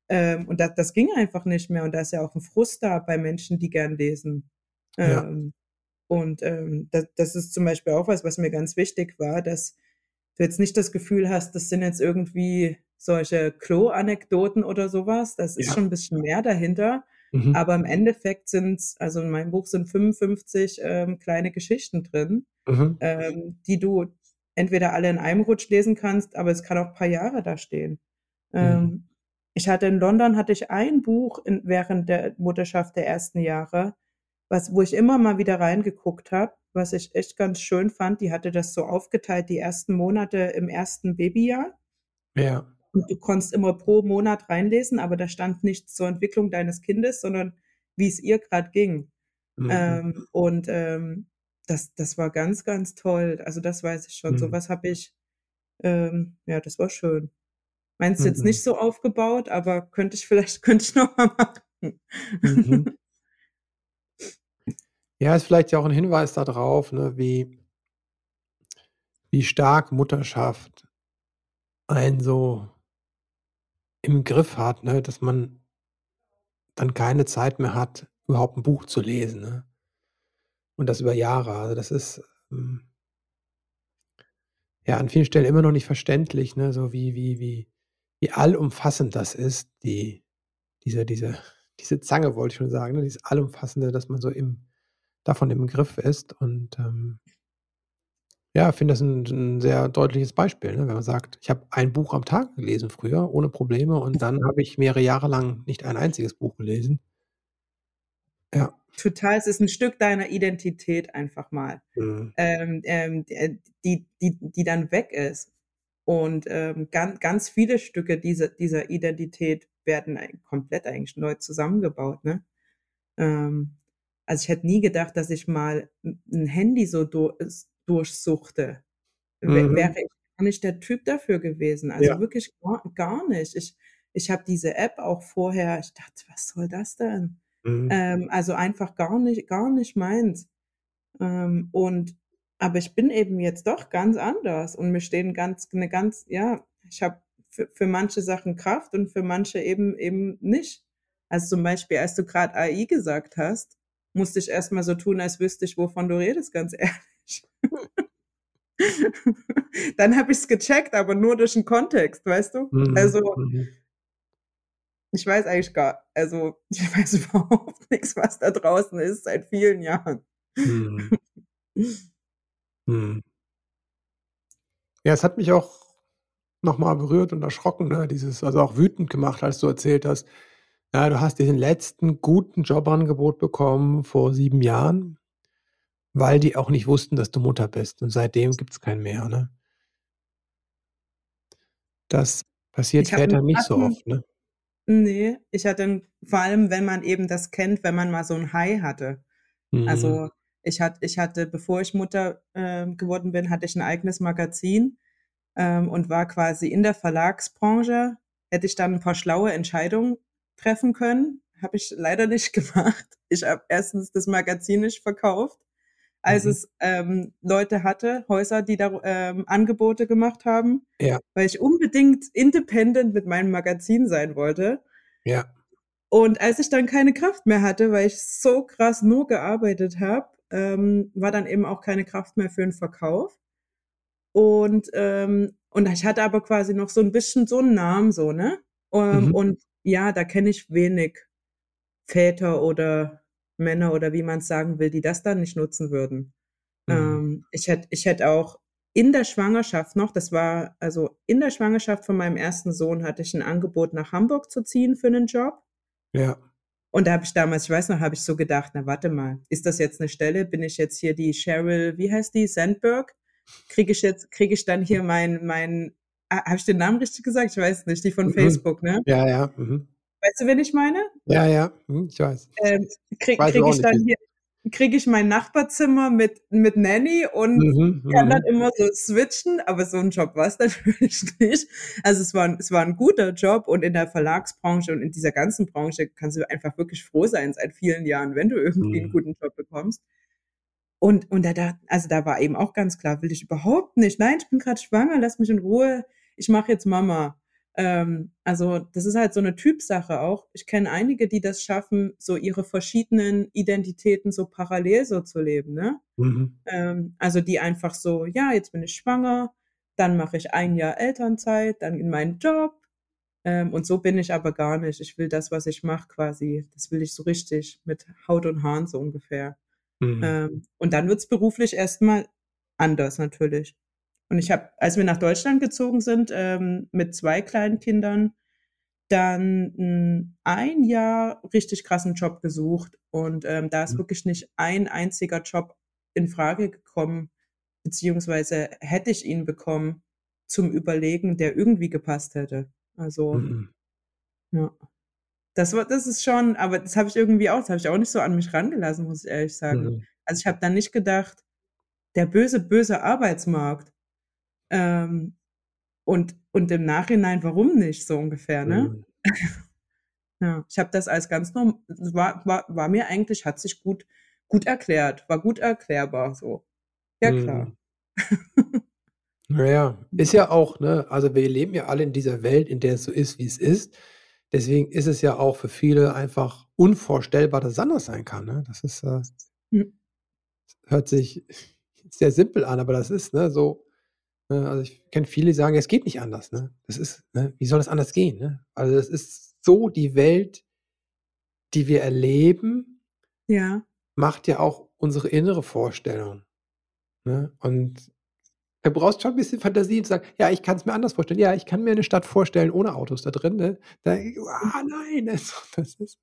Ähm, und das, das ging einfach nicht mehr. Und da ist ja auch ein Frust da bei Menschen, die gern lesen. Ähm, und ähm, das, das ist zum Beispiel auch was, was mir ganz wichtig war, dass du jetzt nicht das Gefühl hast, das sind jetzt irgendwie solche Klo-Anekdoten oder sowas. Das ist ja. schon ein bisschen mehr dahinter. Mhm. Aber im Endeffekt sind also in meinem Buch sind 55 ähm, kleine Geschichten drin, mhm. ähm, die du entweder alle in einem Rutsch lesen kannst, aber es kann auch ein paar Jahre da stehen. Mhm. Ähm, ich hatte in London hatte ich ein Buch in, während der Mutterschaft der ersten Jahre, was, wo ich immer mal wieder reingeguckt habe, was ich echt ganz schön fand. Die hatte das so aufgeteilt, die ersten Monate im ersten Babyjahr. Ja. Und du konntest immer pro Monat reinlesen, aber da stand nichts zur Entwicklung deines Kindes, sondern wie es ihr gerade ging. Mhm. Ähm, und ähm, das, das war ganz, ganz toll. Also das weiß ich schon. Mhm. So was habe ich, ähm, ja, das war schön. Meins mhm. jetzt nicht so aufgebaut, aber könnte ich vielleicht, könnte ich noch mal machen. Mhm. Ja, ist vielleicht ja auch ein Hinweis darauf, ne, wie, wie stark Mutterschaft einen so im Griff hat, ne, dass man dann keine Zeit mehr hat, überhaupt ein Buch zu lesen. Ne? Und das über Jahre. Also das ist ähm, ja an vielen Stellen immer noch nicht verständlich, ne? so wie, wie, wie, wie allumfassend das ist, die, diese, diese, diese Zange, wollte ich schon sagen, ne? dieses Allumfassende, dass man so im, davon im Griff ist. Und ähm, ja, finde das ein, ein, sehr deutliches Beispiel, ne? wenn man sagt, ich habe ein Buch am Tag gelesen früher, ohne Probleme, und dann habe ich mehrere Jahre lang nicht ein einziges Buch gelesen. Ja. Total, es ist ein Stück deiner Identität einfach mal, mhm. ähm, ähm, die, die, die dann weg ist. Und ähm, ganz, ganz viele Stücke dieser, dieser Identität werden komplett eigentlich neu zusammengebaut. Ne? Ähm, also ich hätte nie gedacht, dass ich mal ein Handy so durch, durchsuchte. Mhm. Wäre ich gar nicht der Typ dafür gewesen. Also ja. wirklich gar, gar, nicht. Ich, ich habe diese App auch vorher, ich dachte, was soll das denn? Mhm. Ähm, also einfach gar nicht, gar nicht meins. Ähm, und aber ich bin eben jetzt doch ganz anders und mir stehen ganz, eine ganz, ja, ich habe für, für manche Sachen Kraft und für manche eben eben nicht. Also zum Beispiel, als du gerade AI gesagt hast, musste ich erstmal so tun, als wüsste ich, wovon du redest, ganz ehrlich. Dann habe ich es gecheckt, aber nur durch den Kontext, weißt du? Mhm. Also, mhm. Ich weiß eigentlich gar, also ich weiß überhaupt nichts, was da draußen ist seit vielen Jahren. Hm. Hm. Ja, es hat mich auch nochmal berührt und erschrocken, ne? Dieses, also auch wütend gemacht, als du erzählt hast, ja, du hast diesen letzten guten Jobangebot bekommen vor sieben Jahren, weil die auch nicht wussten, dass du Mutter bist. Und seitdem gibt es keinen mehr, ne? Das passiert Vätern nicht so oft, ne? Nee, ich hatte vor allem, wenn man eben das kennt, wenn man mal so ein High hatte. Mhm. Also ich hatte, ich hatte, bevor ich Mutter äh, geworden bin, hatte ich ein eigenes Magazin ähm, und war quasi in der Verlagsbranche. Hätte ich dann ein paar schlaue Entscheidungen treffen können, habe ich leider nicht gemacht. Ich habe erstens das Magazin nicht verkauft, als mhm. es ähm, Leute hatte, Häuser, die da ähm, Angebote gemacht haben, ja. weil ich unbedingt independent mit meinem Magazin sein wollte. Ja. Und als ich dann keine Kraft mehr hatte, weil ich so krass nur gearbeitet habe, ähm, war dann eben auch keine Kraft mehr für den Verkauf. Und, ähm, und ich hatte aber quasi noch so ein bisschen so einen Namen, so, ne? Ähm, mhm. Und ja, da kenne ich wenig Väter oder Männer oder wie man es sagen will, die das dann nicht nutzen würden. Mhm. Ähm, ich hätte ich hätte auch in der Schwangerschaft noch, das war also in der Schwangerschaft von meinem ersten Sohn hatte ich ein Angebot nach Hamburg zu ziehen für einen Job. Ja. Und da habe ich damals, ich weiß noch, habe ich so gedacht, na warte mal, ist das jetzt eine Stelle? Bin ich jetzt hier die Cheryl, wie heißt die, Sandberg? Kriege ich jetzt, kriege ich dann hier mein, mein, habe ich den Namen richtig gesagt? Ich weiß nicht, die von mhm. Facebook, ne? Ja, ja. Mhm. Weißt du, wen ich meine? Ja, ja, mhm, ich weiß. Ähm, krieg, krieg ich dann hier, kriege ich mein Nachbarzimmer mit, mit Nanny und mhm, kann dann mhm. immer so switchen, aber so ein Job war es natürlich nicht. Also es war, es war ein guter Job und in der Verlagsbranche und in dieser ganzen Branche kannst du einfach wirklich froh sein seit vielen Jahren, wenn du irgendwie mhm. einen guten Job bekommst. Und, und da, also da war eben auch ganz klar, will ich überhaupt nicht. Nein, ich bin gerade schwanger, lass mich in Ruhe. Ich mache jetzt Mama. Ähm, also das ist halt so eine Typsache auch. Ich kenne einige, die das schaffen, so ihre verschiedenen Identitäten so parallel so zu leben. Ne? Mhm. Ähm, also die einfach so, ja, jetzt bin ich schwanger, dann mache ich ein Jahr Elternzeit, dann in meinen Job. Ähm, und so bin ich aber gar nicht. Ich will das, was ich mache, quasi, das will ich so richtig mit Haut und Haaren so ungefähr. Mhm. Ähm, und dann wird's beruflich erstmal anders natürlich. Und ich habe, als wir nach Deutschland gezogen sind, ähm, mit zwei kleinen Kindern, dann hm, ein Jahr richtig krassen Job gesucht. Und ähm, da ist mhm. wirklich nicht ein einziger Job in Frage gekommen, beziehungsweise hätte ich ihn bekommen zum Überlegen, der irgendwie gepasst hätte. Also, mhm. ja. Das war, das ist schon, aber das habe ich irgendwie auch, das habe ich auch nicht so an mich rangelassen, muss ich ehrlich sagen. Mhm. Also ich habe dann nicht gedacht, der böse, böse Arbeitsmarkt, ähm, und, und im Nachhinein, warum nicht, so ungefähr, ne? Mhm. ja, ich habe das als ganz normal, war, war, war mir eigentlich, hat sich gut, gut erklärt, war gut erklärbar, so. Ja, klar. Mhm. naja, ist ja auch, ne, also wir leben ja alle in dieser Welt, in der es so ist, wie es ist. Deswegen ist es ja auch für viele einfach unvorstellbar, dass es anders sein kann. Ne? Das ist, äh, mhm. hört sich sehr simpel an, aber das ist ne, so, also ich kenne viele, die sagen, es geht nicht anders. Ne? Das ist, ne? wie soll es anders gehen? Ne? Also das ist so die Welt, die wir erleben, ja. macht ja auch unsere innere Vorstellung. Ne? Und da brauchst schon ein bisschen Fantasie und sagen, ja, ich kann es mir anders vorstellen. Ja, ich kann mir eine Stadt vorstellen ohne Autos da drin. Ne? Da, ah, nein, das, das ist.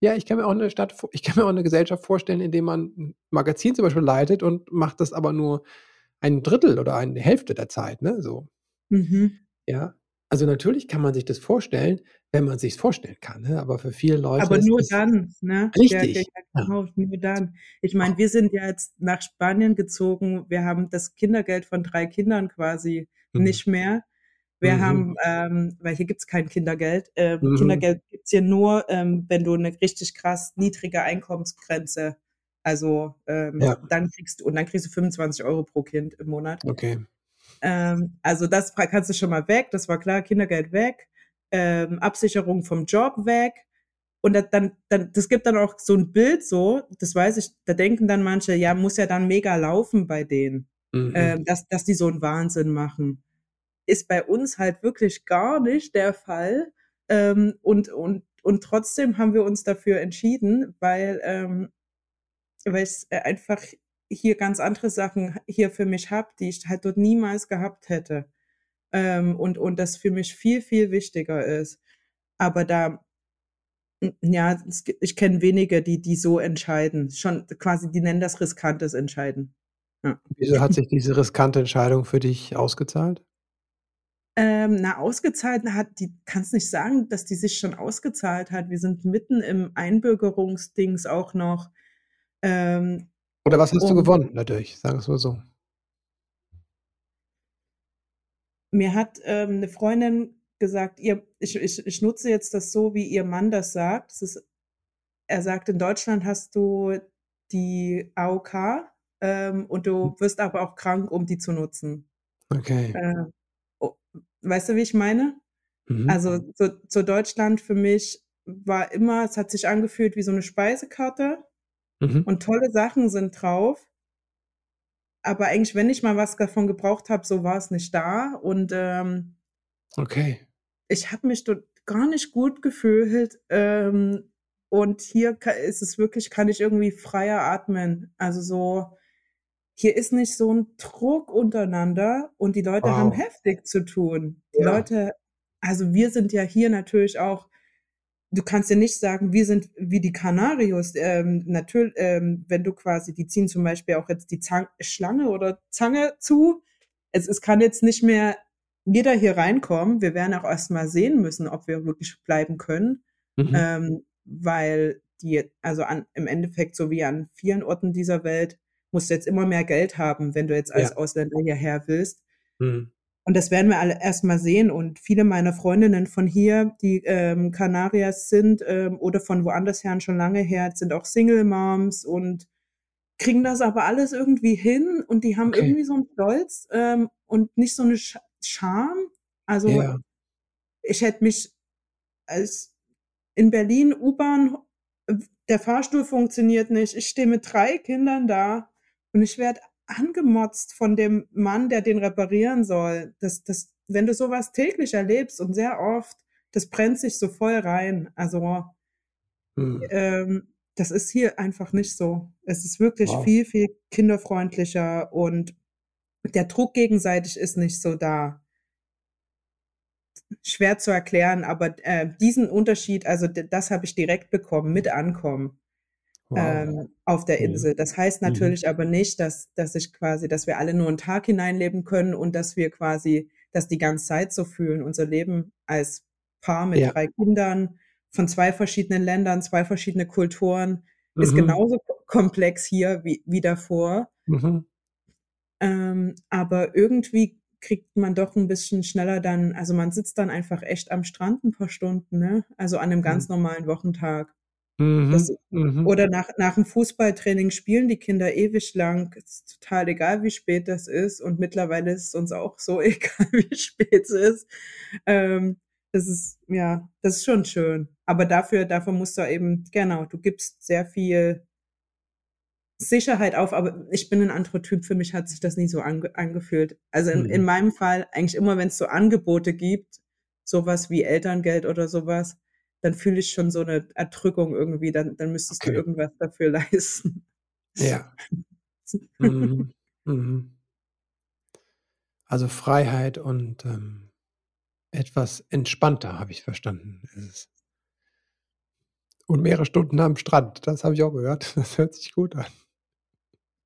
Ja, ich kann mir auch eine Stadt, ich kann mir auch eine Gesellschaft vorstellen, in der man ein Magazin zum Beispiel leitet und macht das aber nur ein Drittel oder eine Hälfte der Zeit, ne, so. Mhm. Ja, also natürlich kann man sich das vorstellen, wenn man sich's vorstellen kann, ne? aber für viele Leute Aber nur dann, ne? Richtig. Ja, genau, nur dann. Ich meine, wir sind ja jetzt nach Spanien gezogen. Wir haben das Kindergeld von drei Kindern quasi mhm. nicht mehr. Wir mhm. haben, ähm, weil hier gibt's kein Kindergeld. Ähm, mhm. Kindergeld gibt's hier nur, ähm, wenn du eine richtig krass niedrige Einkommensgrenze also ähm, ja. dann kriegst du und dann kriegst du 25 Euro pro Kind im Monat. Okay. Ähm, also das kannst du schon mal weg, das war klar, Kindergeld weg, ähm, Absicherung vom Job weg. Und das, dann, dann, das gibt dann auch so ein Bild so, das weiß ich, da denken dann manche, ja, muss ja dann mega laufen bei denen, mhm. ähm, dass, dass die so einen Wahnsinn machen. Ist bei uns halt wirklich gar nicht der Fall. Ähm, und, und, und trotzdem haben wir uns dafür entschieden, weil, ähm, weil ich einfach hier ganz andere Sachen hier für mich habe, die ich halt dort niemals gehabt hätte. Ähm, und, und das für mich viel, viel wichtiger ist. Aber da, ja, ich kenne wenige, die, die so entscheiden. Schon quasi, die nennen das riskantes Entscheiden. Ja. Wieso hat sich diese riskante Entscheidung für dich ausgezahlt? Ähm, na, ausgezahlt hat, die kannst nicht sagen, dass die sich schon ausgezahlt hat. Wir sind mitten im Einbürgerungsdings auch noch. Ähm, Oder was hast du gewonnen dadurch? Sagen wir es mal so. Mir hat ähm, 'ne Freundin gesagt, ihr ich ich ich nutze jetzt das so, wie ihr Mann das sagt. Das ist er sagt: „In Deutschland hast du die AOK, ähm, und du Hm. wirst aber auch krank, um die zu nutzen.“ Okay. Äh, weißt du, wie ich meine? Mhm. Also, so so Deutschland für mich war immer es hat sich angefühlt wie so 'ne Speisekarte Mhm. und tolle Sachen sind drauf. Aber eigentlich, wenn ich mal was davon gebraucht habe, so war es nicht da und, ähm Okay. ich habe mich dort gar nicht gut gefühlt, ähm, und hier ist es wirklich kann ich irgendwie freier atmen. Also, so hier ist nicht so 'n Druck untereinander und die Leute haben Wow. heftig zu tun. Die Ja. Leute also, wir sind ja hier natürlich auch du kannst ja nicht sagen, wir sind wie die Canarios, ähm, natür ähm, wenn du quasi die ziehen zum Beispiel auch jetzt die Zang Schlange oder Zange zu. Es es kann jetzt nicht mehr jeder hier reinkommen. Wir werden auch erst mal sehen müssen, ob wir wirklich bleiben können, Mhm. ähm, weil die also, an im Endeffekt so wie an vielen Orten dieser Welt musst du jetzt immer mehr Geld haben, wenn du jetzt Ja. als Ausländer hierher willst. Mhm. Und das werden wir alle erst mal sehen und viele meiner Freundinnen von hier, die, ähm, Kanariers sind, ähm, oder von woanders her schon lange her, sind auch Single Moms und kriegen das aber alles irgendwie hin und die haben Okay. irgendwie so 'n Stolz, ähm, und nicht so 'ne Sch Scham. Also, Ja. ich hätte mich als in Berlin U-Bahn der Fahrstuhl funktioniert nicht. Ich stehe mit 3 Kindern da und ich werde angemotzt von dem Mann, der den reparieren soll. Das das wenn du so was täglich erlebst und sehr oft, das brennt sich so voll rein. Also Mhm. ähm, das ist hier einfach nicht so. Es ist wirklich Wow. viel, viel kinderfreundlicher und der Druck gegenseitig ist nicht so da. Schwer zu erklären, aber, äh, diesen Unterschied, also das habe ich direkt bekommen mit Ankommen, Wow. ähm, auf der Mhm. Insel. Das heißt Mhm. natürlich aber nicht, dass dass ich quasi dass wir alle nur 'n Tag hineinleben können und dass wir quasi das die ganze Zeit so fühlen. Unser Leben als Paar mit Ja. 3 Kindern von 2 verschiedenen Ländern, 2 verschiedene Kulturen ist Mhm. genauso ko komplex hier wie wie davor. Mhm. Ähm, aber irgendwie kriegt man doch 'n bisschen schneller dann also, man sitzt dann einfach echt am Strand 'n paar Stunden, ne? Also, an 'nem Mhm. ganz normalen Wochentag. Das Mhm. Mhm. oder nach nach 'm Fußballtraining spielen die Kinder ewig lang. Ist total egal, wie spät das ist und mittlerweile ist es uns auch so egal, wie spät es ist. Ähm, das ist ja, das ist schon schön. Aber dafür dafür musst du eben genau, du gibst sehr viel Sicherheit auf, aber ich bin 'n anderer Typ. Für mich hat sich das nie so ange angefühlt. Also, in in Mhm. meinem Fall eigentlich immer, wenn's so Angebote gibt, so was wie Elterngeld oder so was, dann fühle ich schon so 'ne Erdrückung irgendwie, dann dann müsstest du Okay. irgendwas dafür leisten. Ja. Mhm. Mhm. Also, Freiheit und, ähm, etwas entspannter, habe ich verstanden. Und mehrere Stunden am Strand, das habe ich auch gehört. Das hört sich gut an.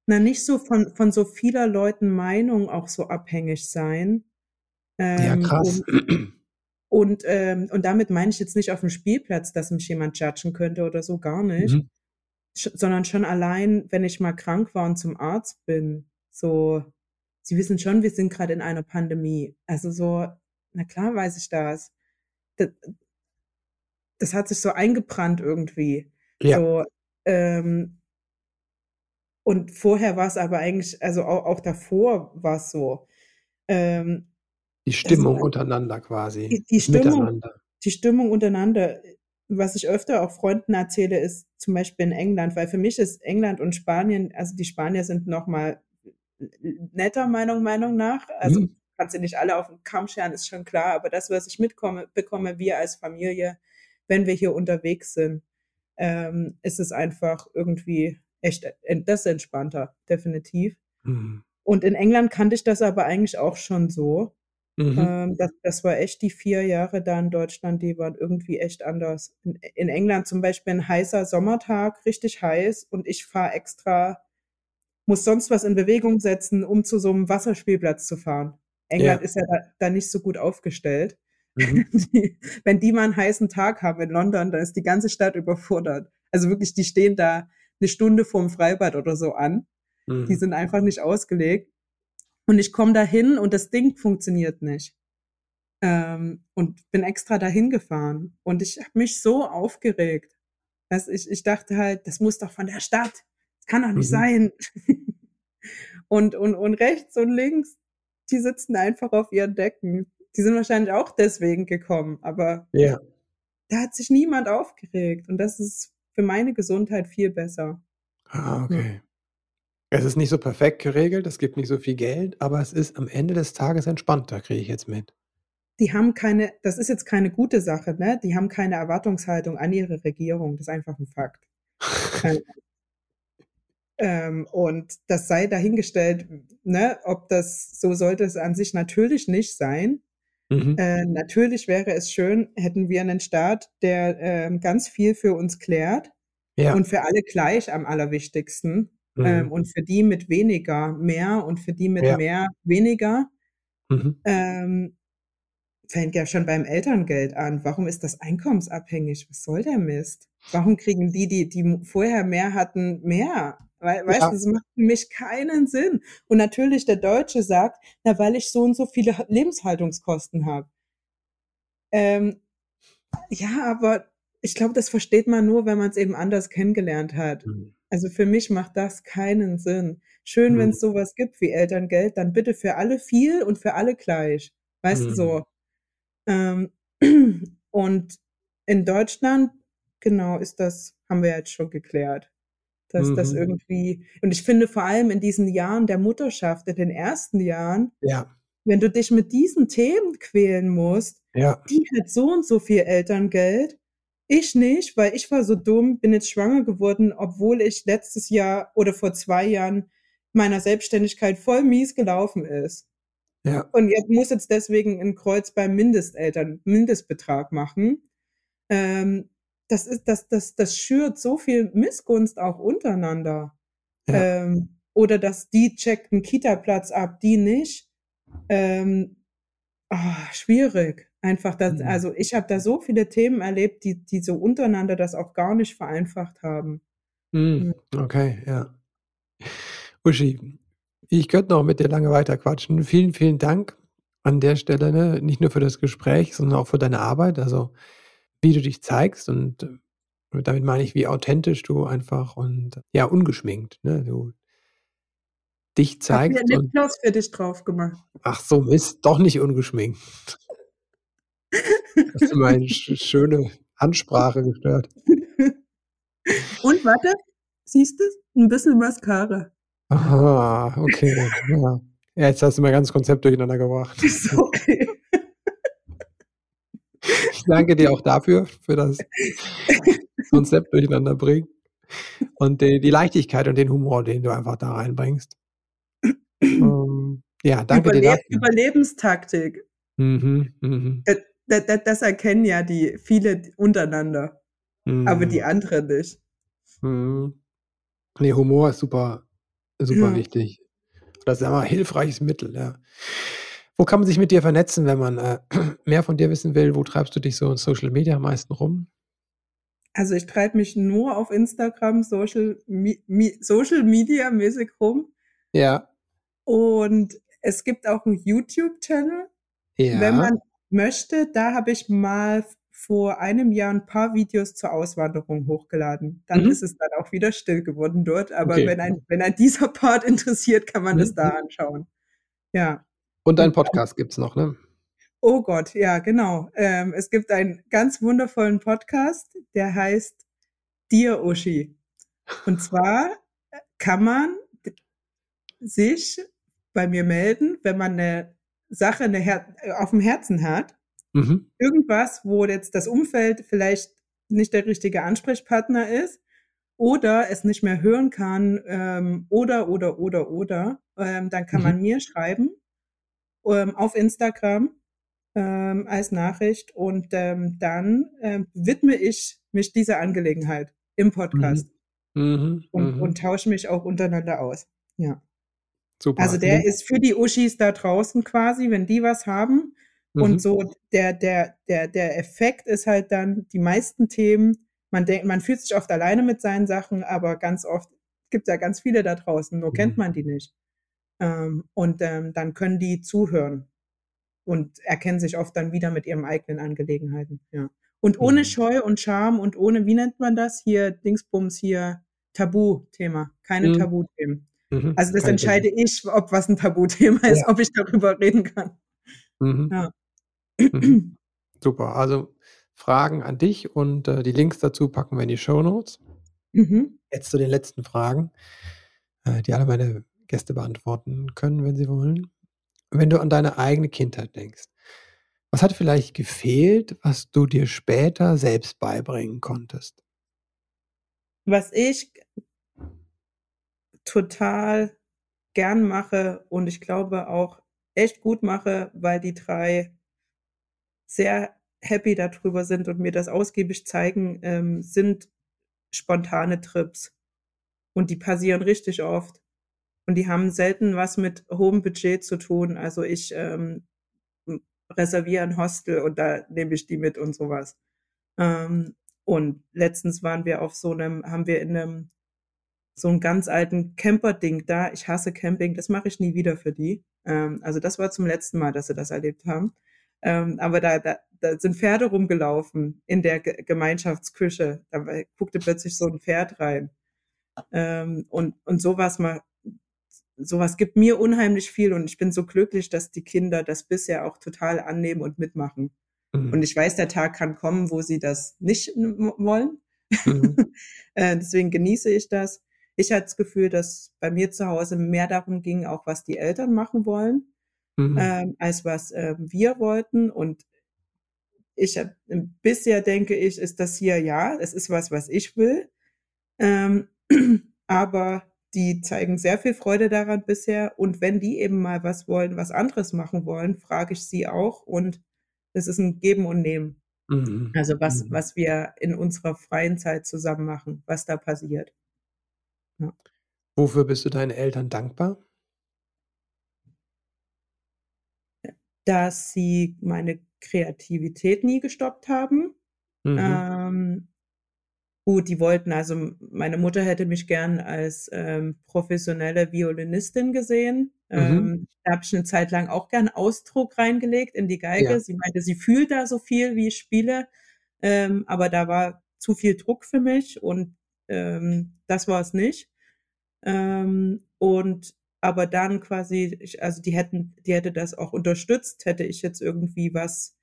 Na, nicht so von von so vieler Leuten Meinung auch so abhängig sein. Ja, Ähm, krass. und und, ähm und damit meine ich jetzt nicht auf'm Spielplatz, dass mich jemand judgen könnte oder so, gar nicht. Mhm. Sondern schon allein, wenn ich mal krank war und zum Arzt bin, so Sie wissen schon, wir sind grad in einer Pandemie. Also, so na klar weiß ich das. D das hat sich so eingebrannt irgendwie. Ja. So, ähm und vorher war's aber eigentlich also, au auch davor war's so. Ähm, Die Stimmung ein untereinander quasi, Die die Stimmung Miteinander. die Stimmung untereinander. Was ich öfter auch Freunden erzähle, ist zum Beispiel in England, weil für mich ist England und Spanien also, die Spanier sind noch mal n n netter, meiner Meinung nach. Also, Mhm. kannst du nicht alle auf den Kamm scheren, ist schon klar, aber das, was ich mitkomme, bekomme, wir als Familie, wenn wir hier unterwegs sind, ähm, ist es einfach irgendwie echt, das entspannter, definitiv. Mhm. Und in England kannte ich das aber eigentlich auch schon so. Mhm. Ähm, das, das war echt die vier Jahre da in Deutschland, die waren irgendwie echt anders. In, in England zum Beispiel ein heißer Sommertag, richtig heiß, und ich fahre extra, muss sonst was in Bewegung setzen, um zu so einem Wasserspielplatz zu fahren. England ja. ist ja da, da, nicht so gut aufgestellt. Mhm. Die, wenn die mal einen heißen Tag haben in London, dann ist die ganze Stadt überfordert. Also wirklich, die stehen da eine Stunde vorm Freibad oder so an. Mhm. Die sind einfach nicht ausgelegt. Und ich komme dahin und das Ding funktioniert nicht. Ähm, und bin extra dahin gefahren. Und ich habe mich so aufgeregt, dass ich, ich dachte halt, das muss doch von der Stadt. Das kann doch nicht mhm. sein. und, und, und rechts und links, die sitzen einfach auf ihren Decken. Die sind wahrscheinlich auch deswegen gekommen, aber ja. da hat sich niemand aufgeregt. Und das ist für meine Gesundheit viel besser. Ah, okay. Ja. Es ist nicht so perfekt geregelt, es gibt nicht so viel Geld, aber es ist am Ende des Tages entspannter, kriege ich jetzt mit. Die haben keine, das ist jetzt keine gute Sache, ne? Die haben keine Erwartungshaltung an ihre Regierung. Das ist einfach ein Fakt. ähm, und das sei dahingestellt, ne, ob das so sollte es an sich natürlich nicht sein. Mhm. Äh, natürlich wäre es schön, hätten wir einen Staat, der äh, ganz viel für uns klärt ja. und für alle gleich am allerwichtigsten. Ähm, mhm. Ähm, und für die mit weniger mehr und für die mit ja. mehr weniger. Mhm. Ähm, fängt ja schon beim Elterngeld an. Warum ist das einkommensabhängig? Was soll der Mist? Warum kriegen die, die, die vorher mehr hatten, mehr? Weil, weißt du, das macht für mich keinen Sinn. Und natürlich der Deutsche sagt, na, weil ich so und so viele Lebenshaltungskosten habe. Ähm, ja, aber ich glaube, das versteht man nur, wenn man es eben anders kennengelernt hat. Mhm. Also für mich macht das keinen Sinn. Schön, mhm. wenn es sowas gibt wie Elterngeld, dann bitte für alle viel und für alle gleich. Weißt mhm. du so. Ähm, und in Deutschland, genau, ist das, haben wir jetzt schon geklärt. Dass mhm. das irgendwie, und ich finde vor allem in diesen Jahren der Mutterschaft, in den ersten Jahren, ja. wenn du dich mit diesen Themen quälen musst, ja. die hat so und so viel Elterngeld ich nicht, weil ich war so dumm, bin jetzt schwanger geworden, obwohl ich letztes Jahr oder vor zwei Jahren meiner Selbstständigkeit voll mies gelaufen ist. Ja. Und jetzt muss jetzt deswegen ein Kreuz beim Mindesteltern, Mindestbetrag machen. Ähm, das ist, das, das, das schürt so viel Missgunst auch untereinander. Ja. Ähm, oder dass die checkt einen Kita-Platz ab, die nicht. Ähm, oh, schwierig. Einfach, das, mhm. also ich habe da so viele Themen erlebt, die, die so untereinander das auch gar nicht vereinfacht haben. Mhm. Okay, ja. Uschi, ich könnte noch mit dir lange weiter quatschen. Vielen, vielen Dank an der Stelle, ne? nicht nur für das Gespräch, sondern auch für deine Arbeit, also wie du dich zeigst und äh, damit meine ich, wie authentisch du einfach und ja, ungeschminkt, ne? Du dich zeigst. Ich habe mir Lipgloss für dich drauf gemacht. Ach so, Mist, doch nicht ungeschminkt. Hast du meine schöne Ansprache gestört. Und warte, siehst du? Ein bisschen Mascara. Aha, okay. Ja. ja jetzt hast du mein ganzes Konzept durcheinander gebracht. Ist okay. Ich danke dir auch dafür, für das Konzept durcheinander bringen. Und die, die, Leichtigkeit und den Humor, den du einfach da reinbringst. Ähm, ja, danke Überleb dir dafür. Überlebenstaktik. Mhm, mhm. Äh, das, das, erkennen ja die viele untereinander, mhm. aber die anderen nicht. Mhm. Nee, Humor ist super, super ja. wichtig. Das ist aber ein hilfreiches Mittel, ja. Wo kann man sich mit dir vernetzen, wenn man äh, mehr von dir wissen will? Wo treibst du dich so in Social Media am meisten rum? Also ich treibe mich nur auf Instagram Social, Mi Social Media mäßig rum. Ja. Und es gibt auch einen YouTube-Channel. Ja. Wenn man möchte, da habe ich mal vor einem Jahr ein paar Videos zur Auswanderung hochgeladen. Dann mhm. ist es dann auch wieder still geworden dort. Aber okay. wenn, ein, wenn ein dieser Part interessiert, kann man mhm. das da anschauen. Ja. Und dein Podcast gibt es noch, ne? Oh Gott, ja, genau. Ähm, es gibt einen ganz wundervollen Podcast, der heißt Dear Uschi. Und zwar kann man sich bei mir melden, wenn man eine Sache Her auf dem Herzen hat, Mhm. irgendwas, wo jetzt das Umfeld vielleicht nicht der richtige Ansprechpartner ist oder es nicht mehr hören kann ähm, oder, oder, oder, oder, ähm, dann kann Mhm. man mir schreiben ähm, auf Instagram ähm, als Nachricht und ähm, dann ähm, widme ich mich dieser Angelegenheit im Podcast Mhm. Mhm. und, Mhm. und tausche mich auch untereinander aus. Ja. Super. Also der ist für die Uschis da draußen quasi, wenn die was haben. Mhm. Und so der, der, der, der Effekt ist halt dann, die meisten Themen, man denkt, man fühlt sich oft alleine mit seinen Sachen, aber ganz oft gibt es ja ganz viele da draußen, nur kennt Mhm. man die nicht. Ähm, und ähm, dann können die zuhören und erkennen sich oft dann wieder mit ihren eigenen Angelegenheiten. Ja. Und ohne Mhm. Scheu und Scham und ohne, wie nennt man das hier, Dingsbums hier, Tabuthema, keine Mhm. Tabuthemen. Mhm. Also das entscheide ich, ob was ein Tabuthema ist, Ja. ob ich darüber reden kann. Mhm. Ja. Mhm. Super. Also Fragen an dich und äh, die Links dazu packen wir in die Show Notes. Mhm. Jetzt zu den letzten Fragen, äh, die alle meine Gäste beantworten können, wenn sie wollen. Wenn du an deine eigene Kindheit denkst, was hat vielleicht gefehlt, was du dir später selbst beibringen konntest? Was ich total gern mache und ich glaube auch echt gut mache, weil die drei sehr happy darüber sind und mir das ausgiebig zeigen, ähm, sind spontane Trips. Und die passieren richtig oft. Und die haben selten was mit hohem Budget zu tun. Also ich ähm, reserviere ein Hostel und da nehme ich die mit und sowas. Ähm, und letztens waren wir auf so einem, haben wir in einem so einem ganz alten Camper-Ding da. Ich hasse Camping, das mache ich nie wieder für die. Ähm, also das war zum letzten Mal, dass sie das erlebt haben. Ähm, aber da, da, da sind Pferde rumgelaufen in der Ge Gemeinschaftsküche. Da guckte plötzlich so ein Pferd rein. Ähm, und, und sowas mal, sowas gibt mir unheimlich viel und ich bin so glücklich, dass die Kinder das bisher auch total annehmen und mitmachen. Und Mhm. ich weiß, der Tag kann kommen, wo sie das nicht wollen. Mhm. äh, deswegen genieße ich das. Ich hatte das Gefühl, dass bei mir zu Hause mehr darum ging, auch was die Eltern machen wollen, Mhm. ähm, als was ähm, wir wollten. Und ich hab, bisher denke ich, ist das hier ja, es ist was, was ich will. Ähm, aber die zeigen sehr viel Freude daran bisher. Und wenn die eben mal was wollen, was anderes machen wollen, frage ich sie auch. Und es ist ein Geben und Nehmen. Mhm. Also was, Mhm. was wir in unserer freien Zeit zusammen machen, was da passiert. Ja. Wofür bist du deinen Eltern dankbar? Dass sie meine Kreativität nie gestoppt haben. Mhm. Ähm, gut, die wollten, also meine Mutter hätte mich gern als ähm, professionelle Violinistin gesehen. Mhm. Ähm, da habe ich eine Zeit lang auch gern Ausdruck reingelegt in die Geige. Ja. Sie meinte, sie fühlt da so viel, wie ich spiele, ähm, aber da war zu viel Druck für mich und ähm, das war es nicht. Ähm, und aber dann quasi, ich, also die hätten, die hätte das auch unterstützt, hätte ich jetzt irgendwie was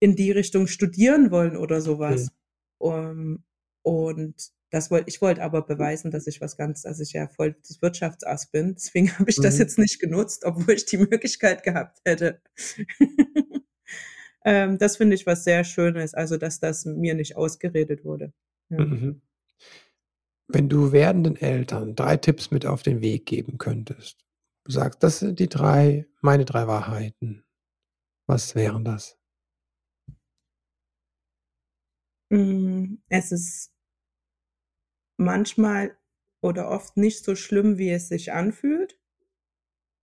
in die Richtung studieren wollen oder Mhm. sowas. Um, und das wollte ich wollte aber beweisen, dass ich was ganz, dass ich ja voll das Wirtschaftsass bin. Deswegen habe ich das Mhm. jetzt nicht genutzt, obwohl ich die Möglichkeit gehabt hätte. ähm, das finde ich was sehr Schönes, also dass das mir nicht ausgeredet wurde. Ja. Mhm. Wenn du werdenden Eltern drei Tipps mit auf den Weg geben könntest, du sagst, das sind die drei, meine drei Wahrheiten. Was wären das? Mm, Es ist manchmal oder oft nicht so schlimm, wie es sich anfühlt.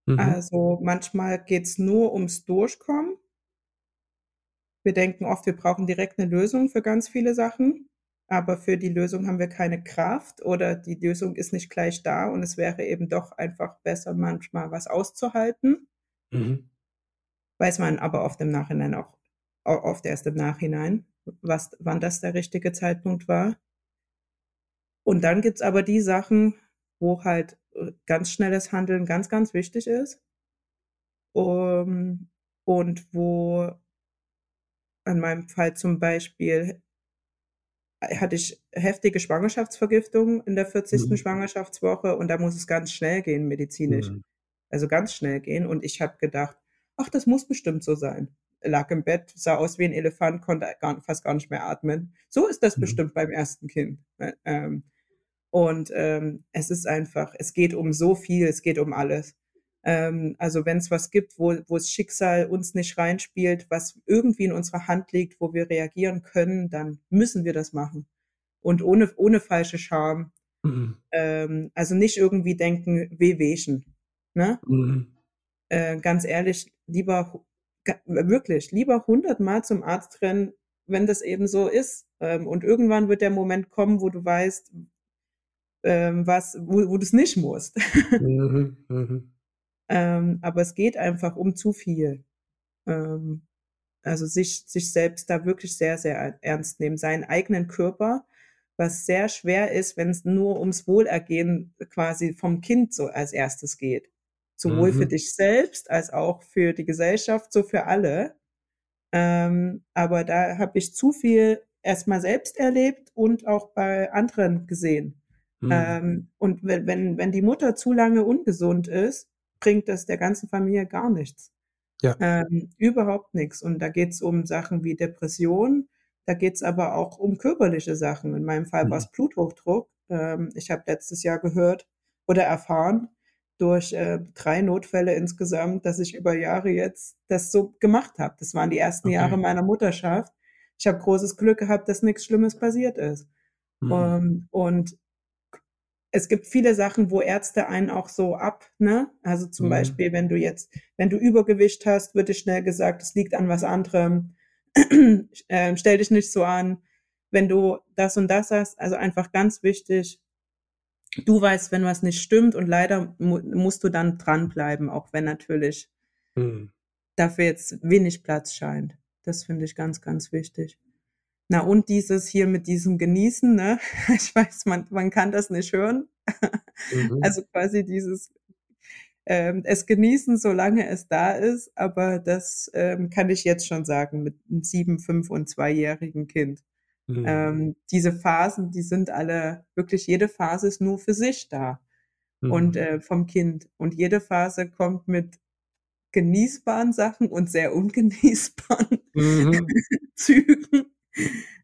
Mhm. Also manchmal geht's nur ums Durchkommen. Wir denken oft, wir brauchen direkt eine Lösung für ganz viele Sachen, aber für die Lösung haben wir keine Kraft oder die Lösung ist nicht gleich da und es wäre eben doch einfach besser, manchmal was auszuhalten. Mhm. Weiß man aber oft im Nachhinein auch, au- oft erst im Nachhinein, was, wann das der richtige Zeitpunkt war. Und dann gibt's aber die Sachen, wo halt äh, ganz schnelles Handeln ganz, ganz wichtig ist. Um, und wo in meinem Fall zum Beispiel hatte ich heftige Schwangerschaftsvergiftung in der 40. Mhm. Schwangerschaftswoche und da muss es ganz schnell gehen medizinisch. Mhm. Also ganz schnell gehen. Und ich habe gedacht, ach, das muss bestimmt so sein. Lag im Bett, sah aus wie ein Elefant, konnte gar, fast gar nicht mehr atmen. So ist das mhm. bestimmt beim ersten Kind. Äh, ähm, und ähm, es ist einfach, es geht um so viel, es geht um alles. Ähm, also wenn es was gibt, wo, wo das Schicksal uns nicht reinspielt, was irgendwie in unserer Hand liegt, wo wir reagieren können, dann müssen wir das machen. Und ohne, ohne falsche Scham. Mhm. Ähm, also nicht irgendwie denken, wehwehchen. Ne? Mhm. Äh, ganz ehrlich, lieber, wirklich, lieber hundertmal zum Arzt rennen, wenn das eben so ist. Ähm, und irgendwann wird der Moment kommen, wo du weißt, ähm, was, wo, wo du es nicht musst. Mhm, mhm. Ähm, aber es geht einfach um zu viel. Ähm, also sich, sich selbst da wirklich sehr, sehr ernst nehmen, seinen eigenen Körper, was sehr schwer ist, wenn es nur ums Wohlergehen quasi vom Kind so als erstes geht. Sowohl mhm. für dich selbst als auch für die Gesellschaft, so für alle. Ähm, aber da habe ich zu viel erstmal selbst erlebt und auch bei anderen gesehen. Mhm. Ähm, und wenn, wenn, wenn die Mutter zu lange ungesund ist, bringt das der ganzen Familie gar nichts. Ja. Ähm, überhaupt nichts. Und da geht es um Sachen wie Depression, da geht es aber auch um körperliche Sachen. In meinem Fall mhm. war es Bluthochdruck. Ähm, ich habe letztes Jahr gehört oder erfahren durch äh, drei Notfälle insgesamt, dass ich über Jahre jetzt das so gemacht habe. Das waren die ersten okay. Jahre meiner Mutterschaft. Ich habe großes Glück gehabt, dass nichts Schlimmes passiert ist. Mhm. Ähm, und es gibt viele Sachen, wo Ärzte einen auch so ab, ne? Also zum mhm. Beispiel, wenn du jetzt, wenn du Übergewicht hast, wird dir schnell gesagt, es liegt an was anderem. äh, stell dich nicht so an. Wenn du das und das hast, also einfach ganz wichtig, du weißt, wenn was nicht stimmt und leider mu musst du dann dranbleiben, auch wenn natürlich mhm. dafür jetzt wenig Platz scheint. Das finde ich ganz, ganz wichtig. Na und dieses hier mit diesem Genießen, ne? Ich weiß, man, man kann das nicht hören. Mhm. Also quasi dieses ähm, es genießen, solange es da ist, aber das ähm, kann ich jetzt schon sagen mit einem sieben, fünf und zweijährigen Kind. Mhm. Ähm, diese Phasen, die sind alle, wirklich jede Phase ist nur für sich da mhm. und äh, vom Kind. Und jede Phase kommt mit genießbaren Sachen und sehr ungenießbaren mhm. Zügen.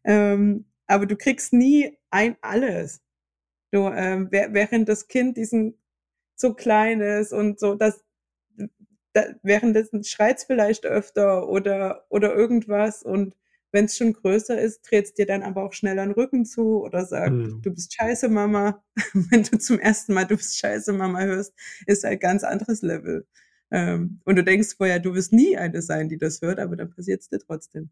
Ähm, aber du kriegst nie ein alles. Du, ähm, während das Kind diesen so klein ist und so, das, da, währenddessen schreit vielleicht öfter oder, oder irgendwas und wenn es schon größer ist, dreht es dir dann aber auch schnell den Rücken zu oder sagt, mhm. du bist scheiße Mama. wenn du zum ersten Mal du bist scheiße Mama hörst, ist ein ganz anderes Level. Ähm, und du denkst vorher, du wirst nie eine sein, die das hört, aber dann passiert es dir trotzdem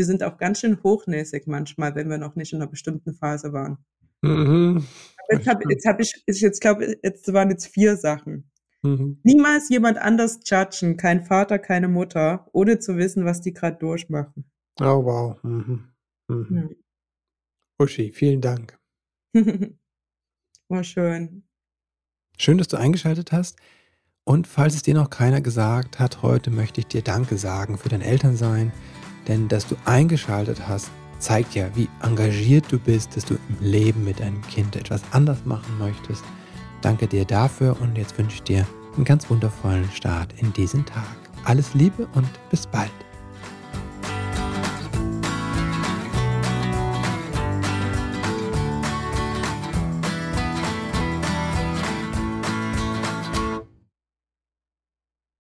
wir sind auch ganz schön hochnäsig manchmal, wenn wir noch nicht in einer bestimmten Phase waren. Mhm. Jetzt habe jetzt hab ich, ich jetzt glaube, jetzt waren jetzt vier Sachen. Mhm. Niemals jemand anders judgen, kein Vater, keine Mutter, ohne zu wissen, was die gerade durchmachen. Oh, wow. Mhm. Mhm. Ja. Uschi, vielen Dank. War schön. Schön, dass du eingeschaltet hast. Und falls es dir noch keiner gesagt hat, heute möchte ich dir Danke sagen für dein Elternsein, denn dass du eingeschaltet hast, zeigt ja, wie engagiert du bist, dass du im Leben mit deinem Kind etwas anders machen möchtest. Danke dir dafür und jetzt wünsche ich dir einen ganz wundervollen Start in diesen Tag. Alles Liebe und bis bald.